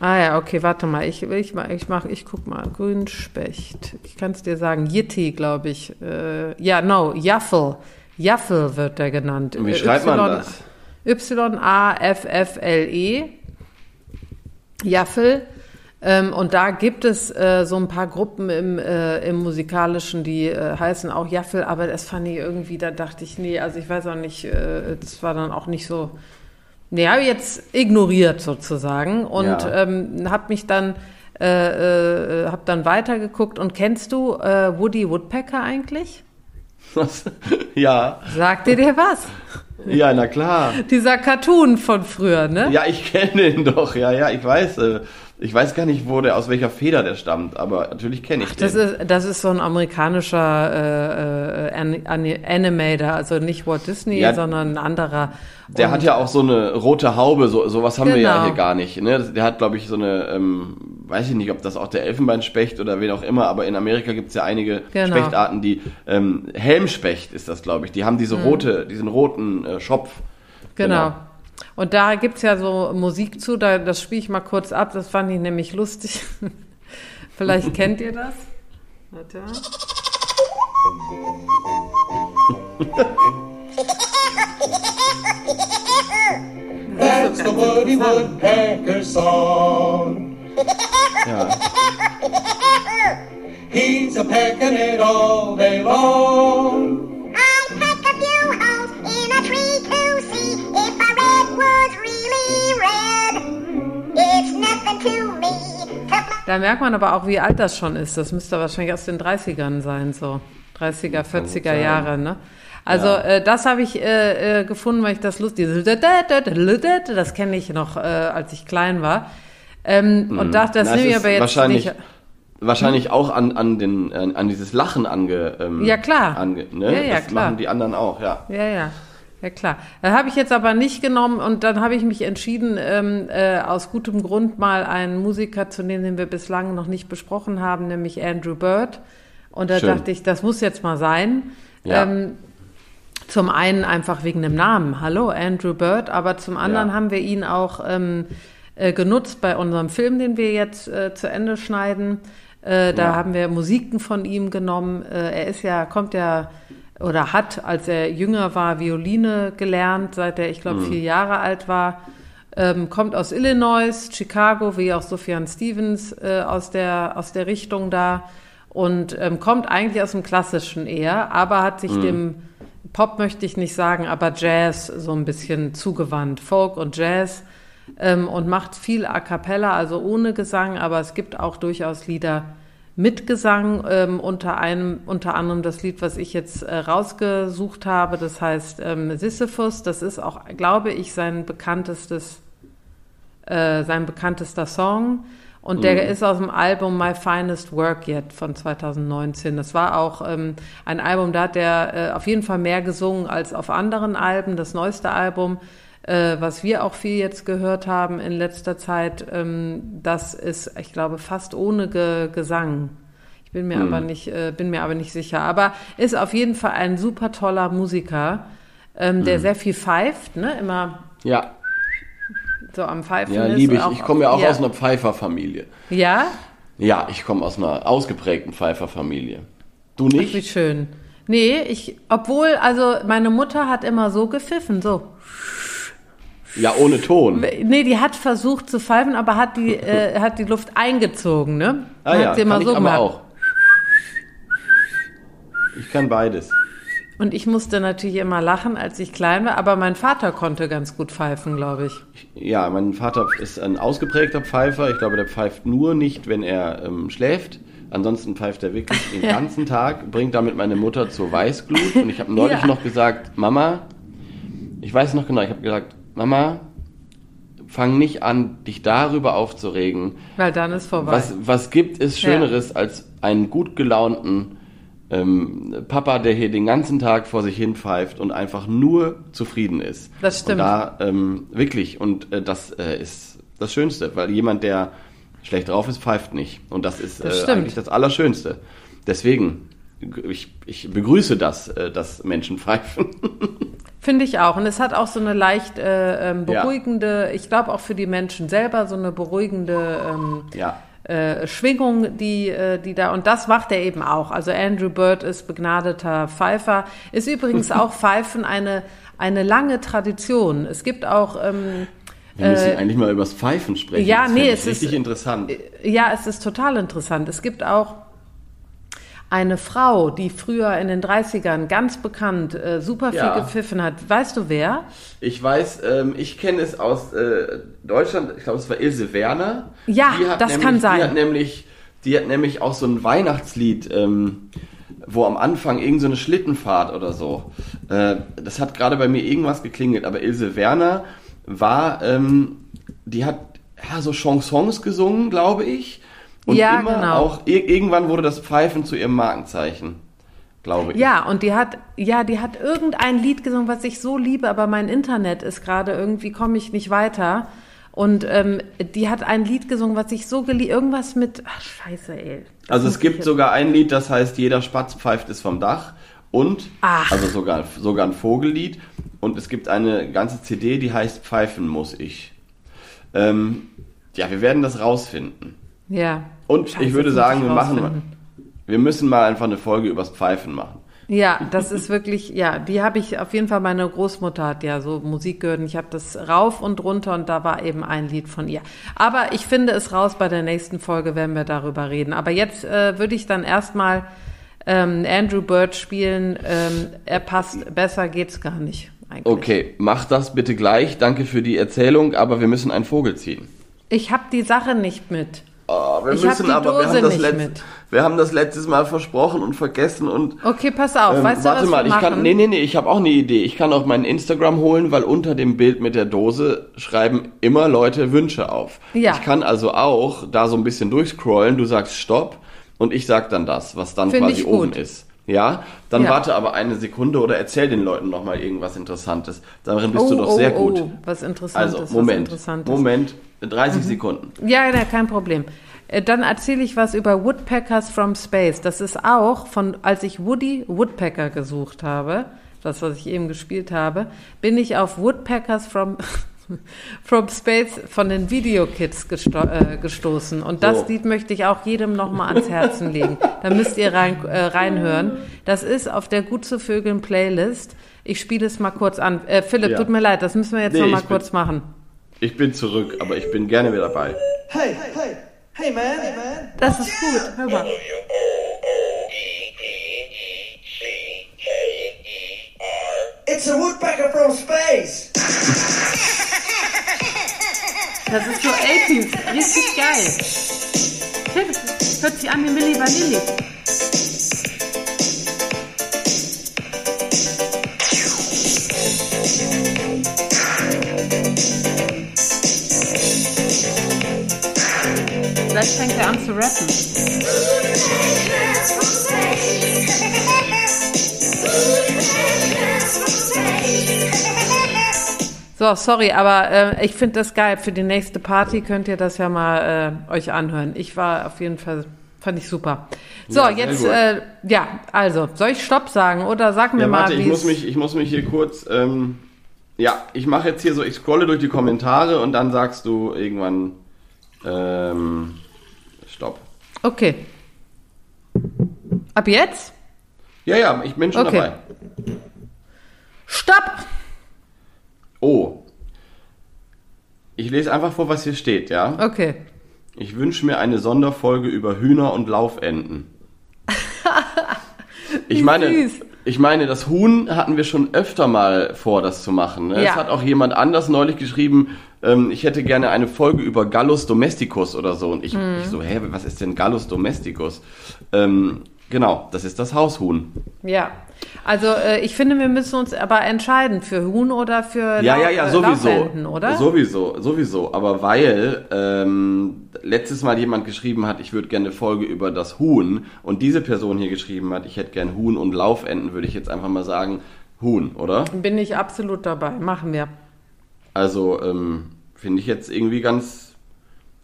Ah ja, okay, warte mal. Ich, ich, ich, mach, ich guck mal. Grünspecht. Ich kann es dir sagen. Yeti, glaube ich. Äh, ja, no, Jaffel. Jaffel wird der genannt. Und wie schreibt y, man das? Y-A-F-F-L-E. Jaffel. Ähm, und da gibt es äh, so ein paar Gruppen im, äh, im Musikalischen, die äh, heißen auch Jaffel, aber das fand ich irgendwie, da dachte ich, nee, also ich weiß auch nicht, äh, das war dann auch nicht so ja, jetzt ignoriert sozusagen und Ja. ähm, habe mich dann äh, äh, habe dann weitergeguckt und kennst du Woody Woodpecker eigentlich? [laughs] Ja, Sagt dir der was? ja, na klar. Dieser Cartoon von früher, ne? Ja, ich kenne ihn doch. Ja, ja, ich weiß. Ich weiß gar nicht, wo der aus welcher Feder der stammt, aber natürlich kenne ich Das den. ist, das ist so ein amerikanischer äh, äh, An- An- Animator, also nicht Walt Disney, Ja. sondern ein anderer. Der Und- hat ja auch so eine rote Haube, so sowas haben wir ja Genau. hier gar nicht. Ne? Der hat, glaube ich, so eine, ähm, weiß ich nicht, ob das auch der Elfenbeinspecht oder wen auch immer, aber in Amerika gibt es ja einige Genau. Spechtarten, die ähm, Helmspecht ist das, glaube ich. Die haben diese rote, diesen roten äh, Schopf. Genau. Und da gibt's ja so Musik zu, da, das spiele ich mal kurz ab, das fand ich nämlich lustig. [laughs] Vielleicht kennt ihr das. Warte. That's the Woody Woodpecker song. Ja. He's a pecking it all day long. Da merkt man aber auch, wie alt das schon ist. Das müsste wahrscheinlich aus den 30ern sein, so 30er, 40er sein. Jahre, ne? Also Ja. äh, das habe ich äh, äh, gefunden, weil ich das lustig, das kenne ich noch, äh, als ich klein war. Ähm, Und dachte, das Mhm. Na, es nehme ich aber jetzt wahrscheinlich, nicht. wahrscheinlich auch an, an, den, an, an dieses Lachen ange, ähm, Ja, klar. Ange, ne? Ja, ja, das klar. machen die anderen auch, ja. Ja, ja. Ja, klar. Das habe ich jetzt aber nicht genommen und dann habe ich mich entschieden, ähm, äh, aus gutem Grund mal einen Musiker zu nehmen, den wir bislang noch nicht besprochen haben, nämlich Andrew Bird. Und da Schön. dachte ich, das muss jetzt mal sein. Ja. Ähm, zum einen einfach wegen dem Namen, hallo Andrew Bird, aber zum anderen Ja. haben wir ihn auch ähm, äh, genutzt bei unserem Film, den wir jetzt äh, zu Ende schneiden. Äh, da Ja. haben wir Musiken von ihm genommen. Äh, er ist ja, kommt ja oder hat, als er jünger war, Violine gelernt, seit er, ich glaube, vier Jahre alt war. Ähm, kommt aus Illinois, Chicago, wie auch Sufjan Stevens äh, aus, der, aus der Richtung da. Und ähm, kommt eigentlich aus dem Klassischen eher, aber hat sich dem Pop möchte ich nicht sagen, aber Jazz so ein bisschen zugewandt. Folk und Jazz. Ähm, und macht viel A cappella, also ohne Gesang, aber es gibt auch durchaus Lieder mit Gesang, ähm, unter einem, unter anderem das Lied, was ich jetzt äh, rausgesucht habe, das heißt ähm, Sisyphus. Das ist auch, glaube ich, sein bekanntestes, äh, sein bekanntester Song. Und der ist aus dem Album My Finest Work Yet von 2019. Das war auch ähm, ein Album, da hat der äh, auf jeden Fall mehr gesungen als auf anderen Alben. Das neueste Album, äh, was wir auch viel jetzt gehört haben in letzter Zeit, ähm, das ist, ich glaube, fast ohne Ge Gesang. Ich bin mir aber nicht, äh, bin mir aber nicht sicher. Aber ist auf jeden Fall ein super toller Musiker, ähm, der sehr viel pfeift, ne? Immer Ja, so am Pfeifen ja liebe ich. auch- Ich komme ja auch ja. aus einer Pfeiferfamilie. Ja? Ja, ich komme aus einer ausgeprägten Pfeiferfamilie. Du Wie nicht? schön. Nee, ich, obwohl, also meine Mutter hat immer so gepfiffen, so. Ja, ohne Ton. Nee, die hat versucht zu pfeifen, aber hat die, äh, hat die Luft eingezogen, ne? Ah hat ja, sie immer kann ich so aber gemacht. auch. Ich kann beides. Und ich musste natürlich immer lachen, als ich klein war, aber mein Vater konnte ganz gut pfeifen, glaube ich. Ja, mein Vater ist ein ausgeprägter Pfeifer. Ich glaube, der pfeift nur nicht, wenn er ähm, schläft. Ansonsten pfeift er wirklich den [laughs] ganzen Tag, bringt damit meine Mutter zur Weißglut. Und ich habe neulich Ja. noch gesagt, Mama, ich weiß noch genau, ich habe gesagt, Mama, fang nicht an, dich darüber aufzuregen. Weil dann ist vorbei. Was, was gibt es Ja. Schöneres als einen gut gelaunten ähm, Papa, der hier den ganzen Tag vor sich hin pfeift und einfach nur zufrieden ist? Das stimmt. Und da ähm, wirklich, und äh, das äh, ist das Schönste, weil jemand, der schlecht drauf ist, pfeift nicht. Und das ist Das äh, eigentlich das Allerschönste. Deswegen, ich, ich begrüße das, äh, dass Menschen pfeifen. [laughs] Finde ich auch. Und es hat auch so eine leicht äh, ähm, Ja. beruhigende, ich glaube auch für die Menschen selber, so eine beruhigende ähm, ja. äh, Schwingung, die, äh, die da, und das macht er eben auch. Also Andrew Bird ist begnadeter Pfeifer, ist übrigens [laughs] auch Pfeifen eine, eine lange Tradition. Es gibt auch, ähm, Wir müssen eigentlich mal übers Pfeifen sprechen. Äh, ja, das nee, es ist- richtig interessant. ja, es ist total interessant. Es gibt auch eine Frau, die früher in den 30ern ganz bekannt äh, super viel Ja. gepfiffen hat. Weißt du wer? Ich weiß, ähm, ich kenne es aus äh, Deutschland, ich glaube, es war Ilse Werner. Ja, Die hat das nämlich, kann sein. Die hat nämlich, die hat nämlich auch so ein Weihnachtslied, ähm, wo am Anfang irgend so eine Schlittenfahrt oder so. Äh, das hat gerade bei mir irgendwas geklingelt, aber Ilse Werner war, ähm, die hat ja, so Chansons gesungen, glaube ich. Und Ja, immer genau. auch, ir irgendwann wurde das Pfeifen zu ihrem Markenzeichen, glaube ich. Ja, und die hat, ja, die hat irgendein Lied gesungen, was ich so liebe, aber mein Internet ist gerade irgendwie, komme ich nicht weiter. Und ähm, die hat ein Lied gesungen, was ich so geliebt, irgendwas mit, ach scheiße, ey. Also es gibt sogar ein Lied, das heißt Jeder Spatz pfeift es vom Dach und Ach. also sogar sogar ein Vogellied und es gibt eine ganze CD, die heißt Pfeifen muss ich. Ähm, ja, wir werden das rausfinden. Ja. Und Scheiße, ich würde sagen, wir machen rausfinden. wir müssen mal einfach eine Folge übers Pfeifen machen. Ja, das ist wirklich, ja, die habe ich auf jeden Fall, meine Großmutter hat ja so Musik gehört und ich habe das rauf und runter und da war eben ein Lied von ihr. Aber ich finde es raus, bei der nächsten Folge werden wir darüber reden. Aber jetzt äh, würde ich dann erstmal ähm, Andrew Bird spielen. Ähm, er passt, besser geht's gar nicht eigentlich. Okay, mach das bitte gleich. Danke für die Erzählung, aber wir müssen einen Vogel ziehen. Ich habe die Sache nicht mit. Oh, wir Ich hab die Dose das nicht letzt- mit. wir haben das letztes Mal versprochen und vergessen und Okay, pass auf, Ähm, weißt du, warte was mal, wir ich machen? kann. Nee, nee, nee, ich habe auch eine Idee. Ich kann auch meinen Instagram holen, weil unter dem Bild mit der Dose schreiben immer Leute Wünsche auf. Ja. Ich kann also auch da so ein bisschen durchscrollen, du sagst Stopp und ich sag dann das, was dann Find quasi ich oben ist. Ja, dann Ja. warte aber eine Sekunde oder erzähl den Leuten nochmal irgendwas Interessantes. Darin bist oh, du doch oh, sehr oh, gut. was Interessantes, Also, Moment, Interessantes. Moment, 30 Sekunden. Ja, ja, kein Problem. Äh, Dann erzähle ich was über Woodpeckers from Space. Das ist auch von, als ich Woody Woodpecker gesucht habe, das, was ich eben gespielt habe, bin ich auf Woodpeckers from, [laughs] [laughs] from Space von den Video Kids gesto äh, gestoßen. Und das So. Lied möchte ich auch jedem nochmal ans Herzen legen. Da müsst ihr rein, äh, reinhören. Das ist auf der Gut zu Vögeln Playlist. Ich spiele es mal kurz an. Äh, Philipp, Ja. tut mir leid, das müssen wir jetzt Nee, noch mal ich bin- kurz machen. Ich bin zurück, aber ich bin gerne wieder dabei. Hey, hey, hey man, hey man. Das ist gut, hör mal. It's a woodpecker from space. [laughs] Das ist so 80s, richtig geil. Das hört sich an wie Milli Vanilli. Vielleicht fängt er an zu rappen. So, sorry, aber äh, ich finde das geil. Für die nächste Party könnt ihr das ja mal äh, euch anhören. Ich war auf jeden Fall, fand ich super. So, Ja, jetzt, äh, ja, also, soll ich Stopp sagen oder sag mir Ja, mal, warte, ich wie muss mich, ich muss mich hier kurz, ähm, ja, ich mache jetzt hier so, ich scrolle durch die Kommentare und dann sagst du irgendwann, ähm, Stopp. Okay. Ab jetzt? Ja, ja, ich bin schon Okay. dabei. Stopp! Oh. Ich lese einfach vor, was hier steht, ja? Okay. Ich wünsche mir eine Sonderfolge über Hühner und Laufenten. [laughs] Ich meine, süß. ich meine, das Huhn hatten wir schon öfter mal vor, das zu machen. Ne? Ja. Es hat auch jemand anders neulich geschrieben, ähm, ich hätte gerne eine Folge über Gallus domesticus oder so. Und ich, Mhm. ich so, hä, was ist denn Gallus domesticus? Ähm, genau, das ist das Haushuhn. Ja. Also, äh, ich finde, wir müssen uns aber entscheiden für Huhn oder für Ja, Lau- ja, ja, sowieso. Laufenten, oder? Sowieso, sowieso. Aber weil ähm, letztes Mal jemand geschrieben hat, ich würde gerne eine Folge über das Huhn und diese Person hier geschrieben hat, ich hätte gern Huhn und Laufenten, würde ich jetzt einfach mal sagen, Huhn, oder? Bin ich absolut dabei. Machen wir. Also ähm, finde ich jetzt irgendwie ganz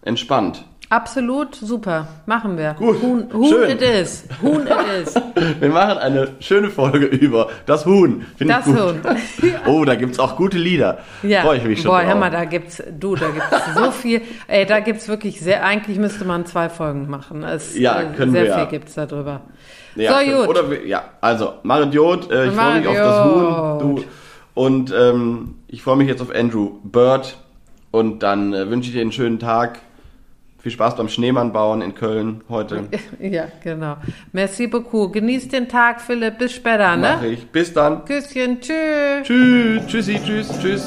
entspannt. Absolut super. Machen wir. Gut. Huhn, Huhn Schön. it is. Huhn it is. [laughs] Wir machen eine schöne Folge über das Huhn. Finde ich Das. Huhn. [laughs] Oh, da gibt's auch gute Lieder. Ja. Freue ich mich schon Boah, drauf. hör mal, da gibt's, du, da gibt's so viel. Ey, da gibt's wirklich sehr, eigentlich müsste man zwei Folgen machen. Es, Ja, äh, können sehr wir viel ja. gibt's da drüber. Ja, so, gut. Oder ja, also Maridiot, äh, ich freue mich auf das. Huhn. Du, und ähm, ich freue mich jetzt auf Andrew Bird. Und dann äh, wünsche ich dir einen schönen Tag. Viel Spaß beim Schneemann bauen in Köln heute. [laughs] Ja, genau. Merci beaucoup. Genieß den Tag, Philipp. Bis später, ne? Mach ich. Bis dann. Küsschen. Tschüss. Tschüss. Tschüssi. Tschüss. Tschüss.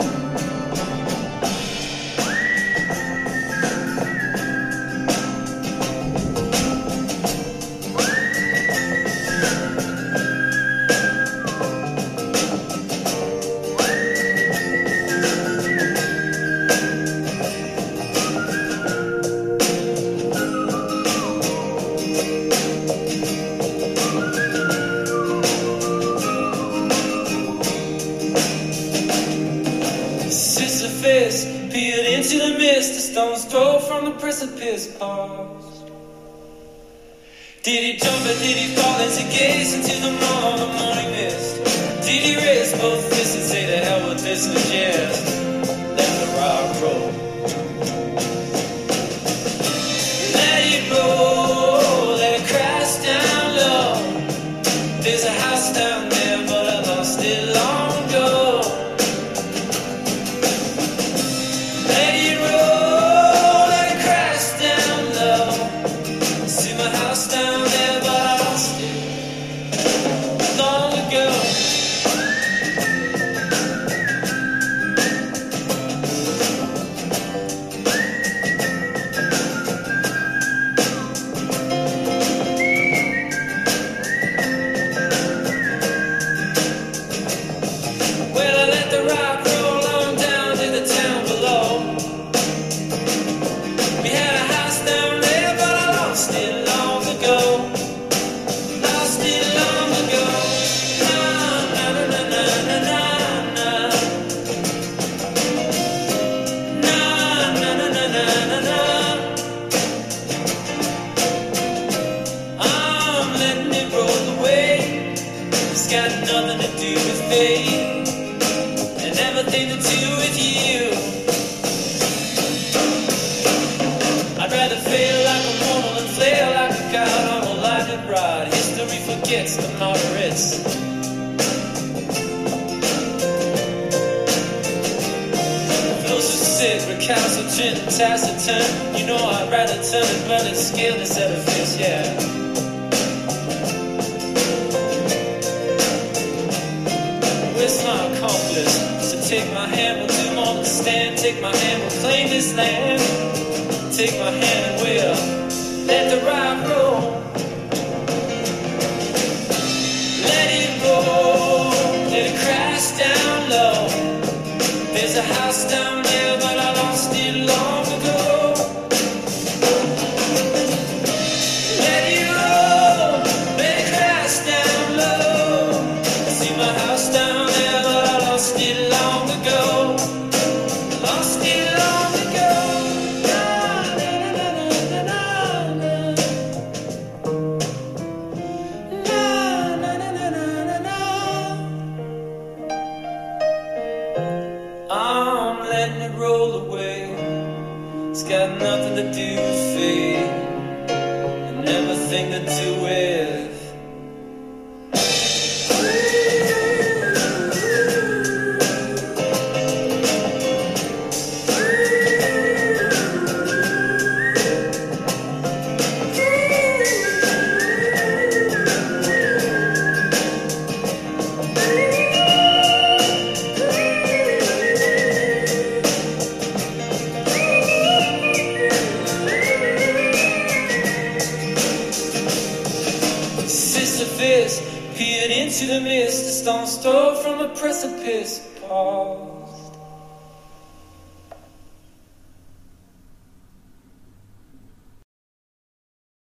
celebrate skill to set a fish, yeah.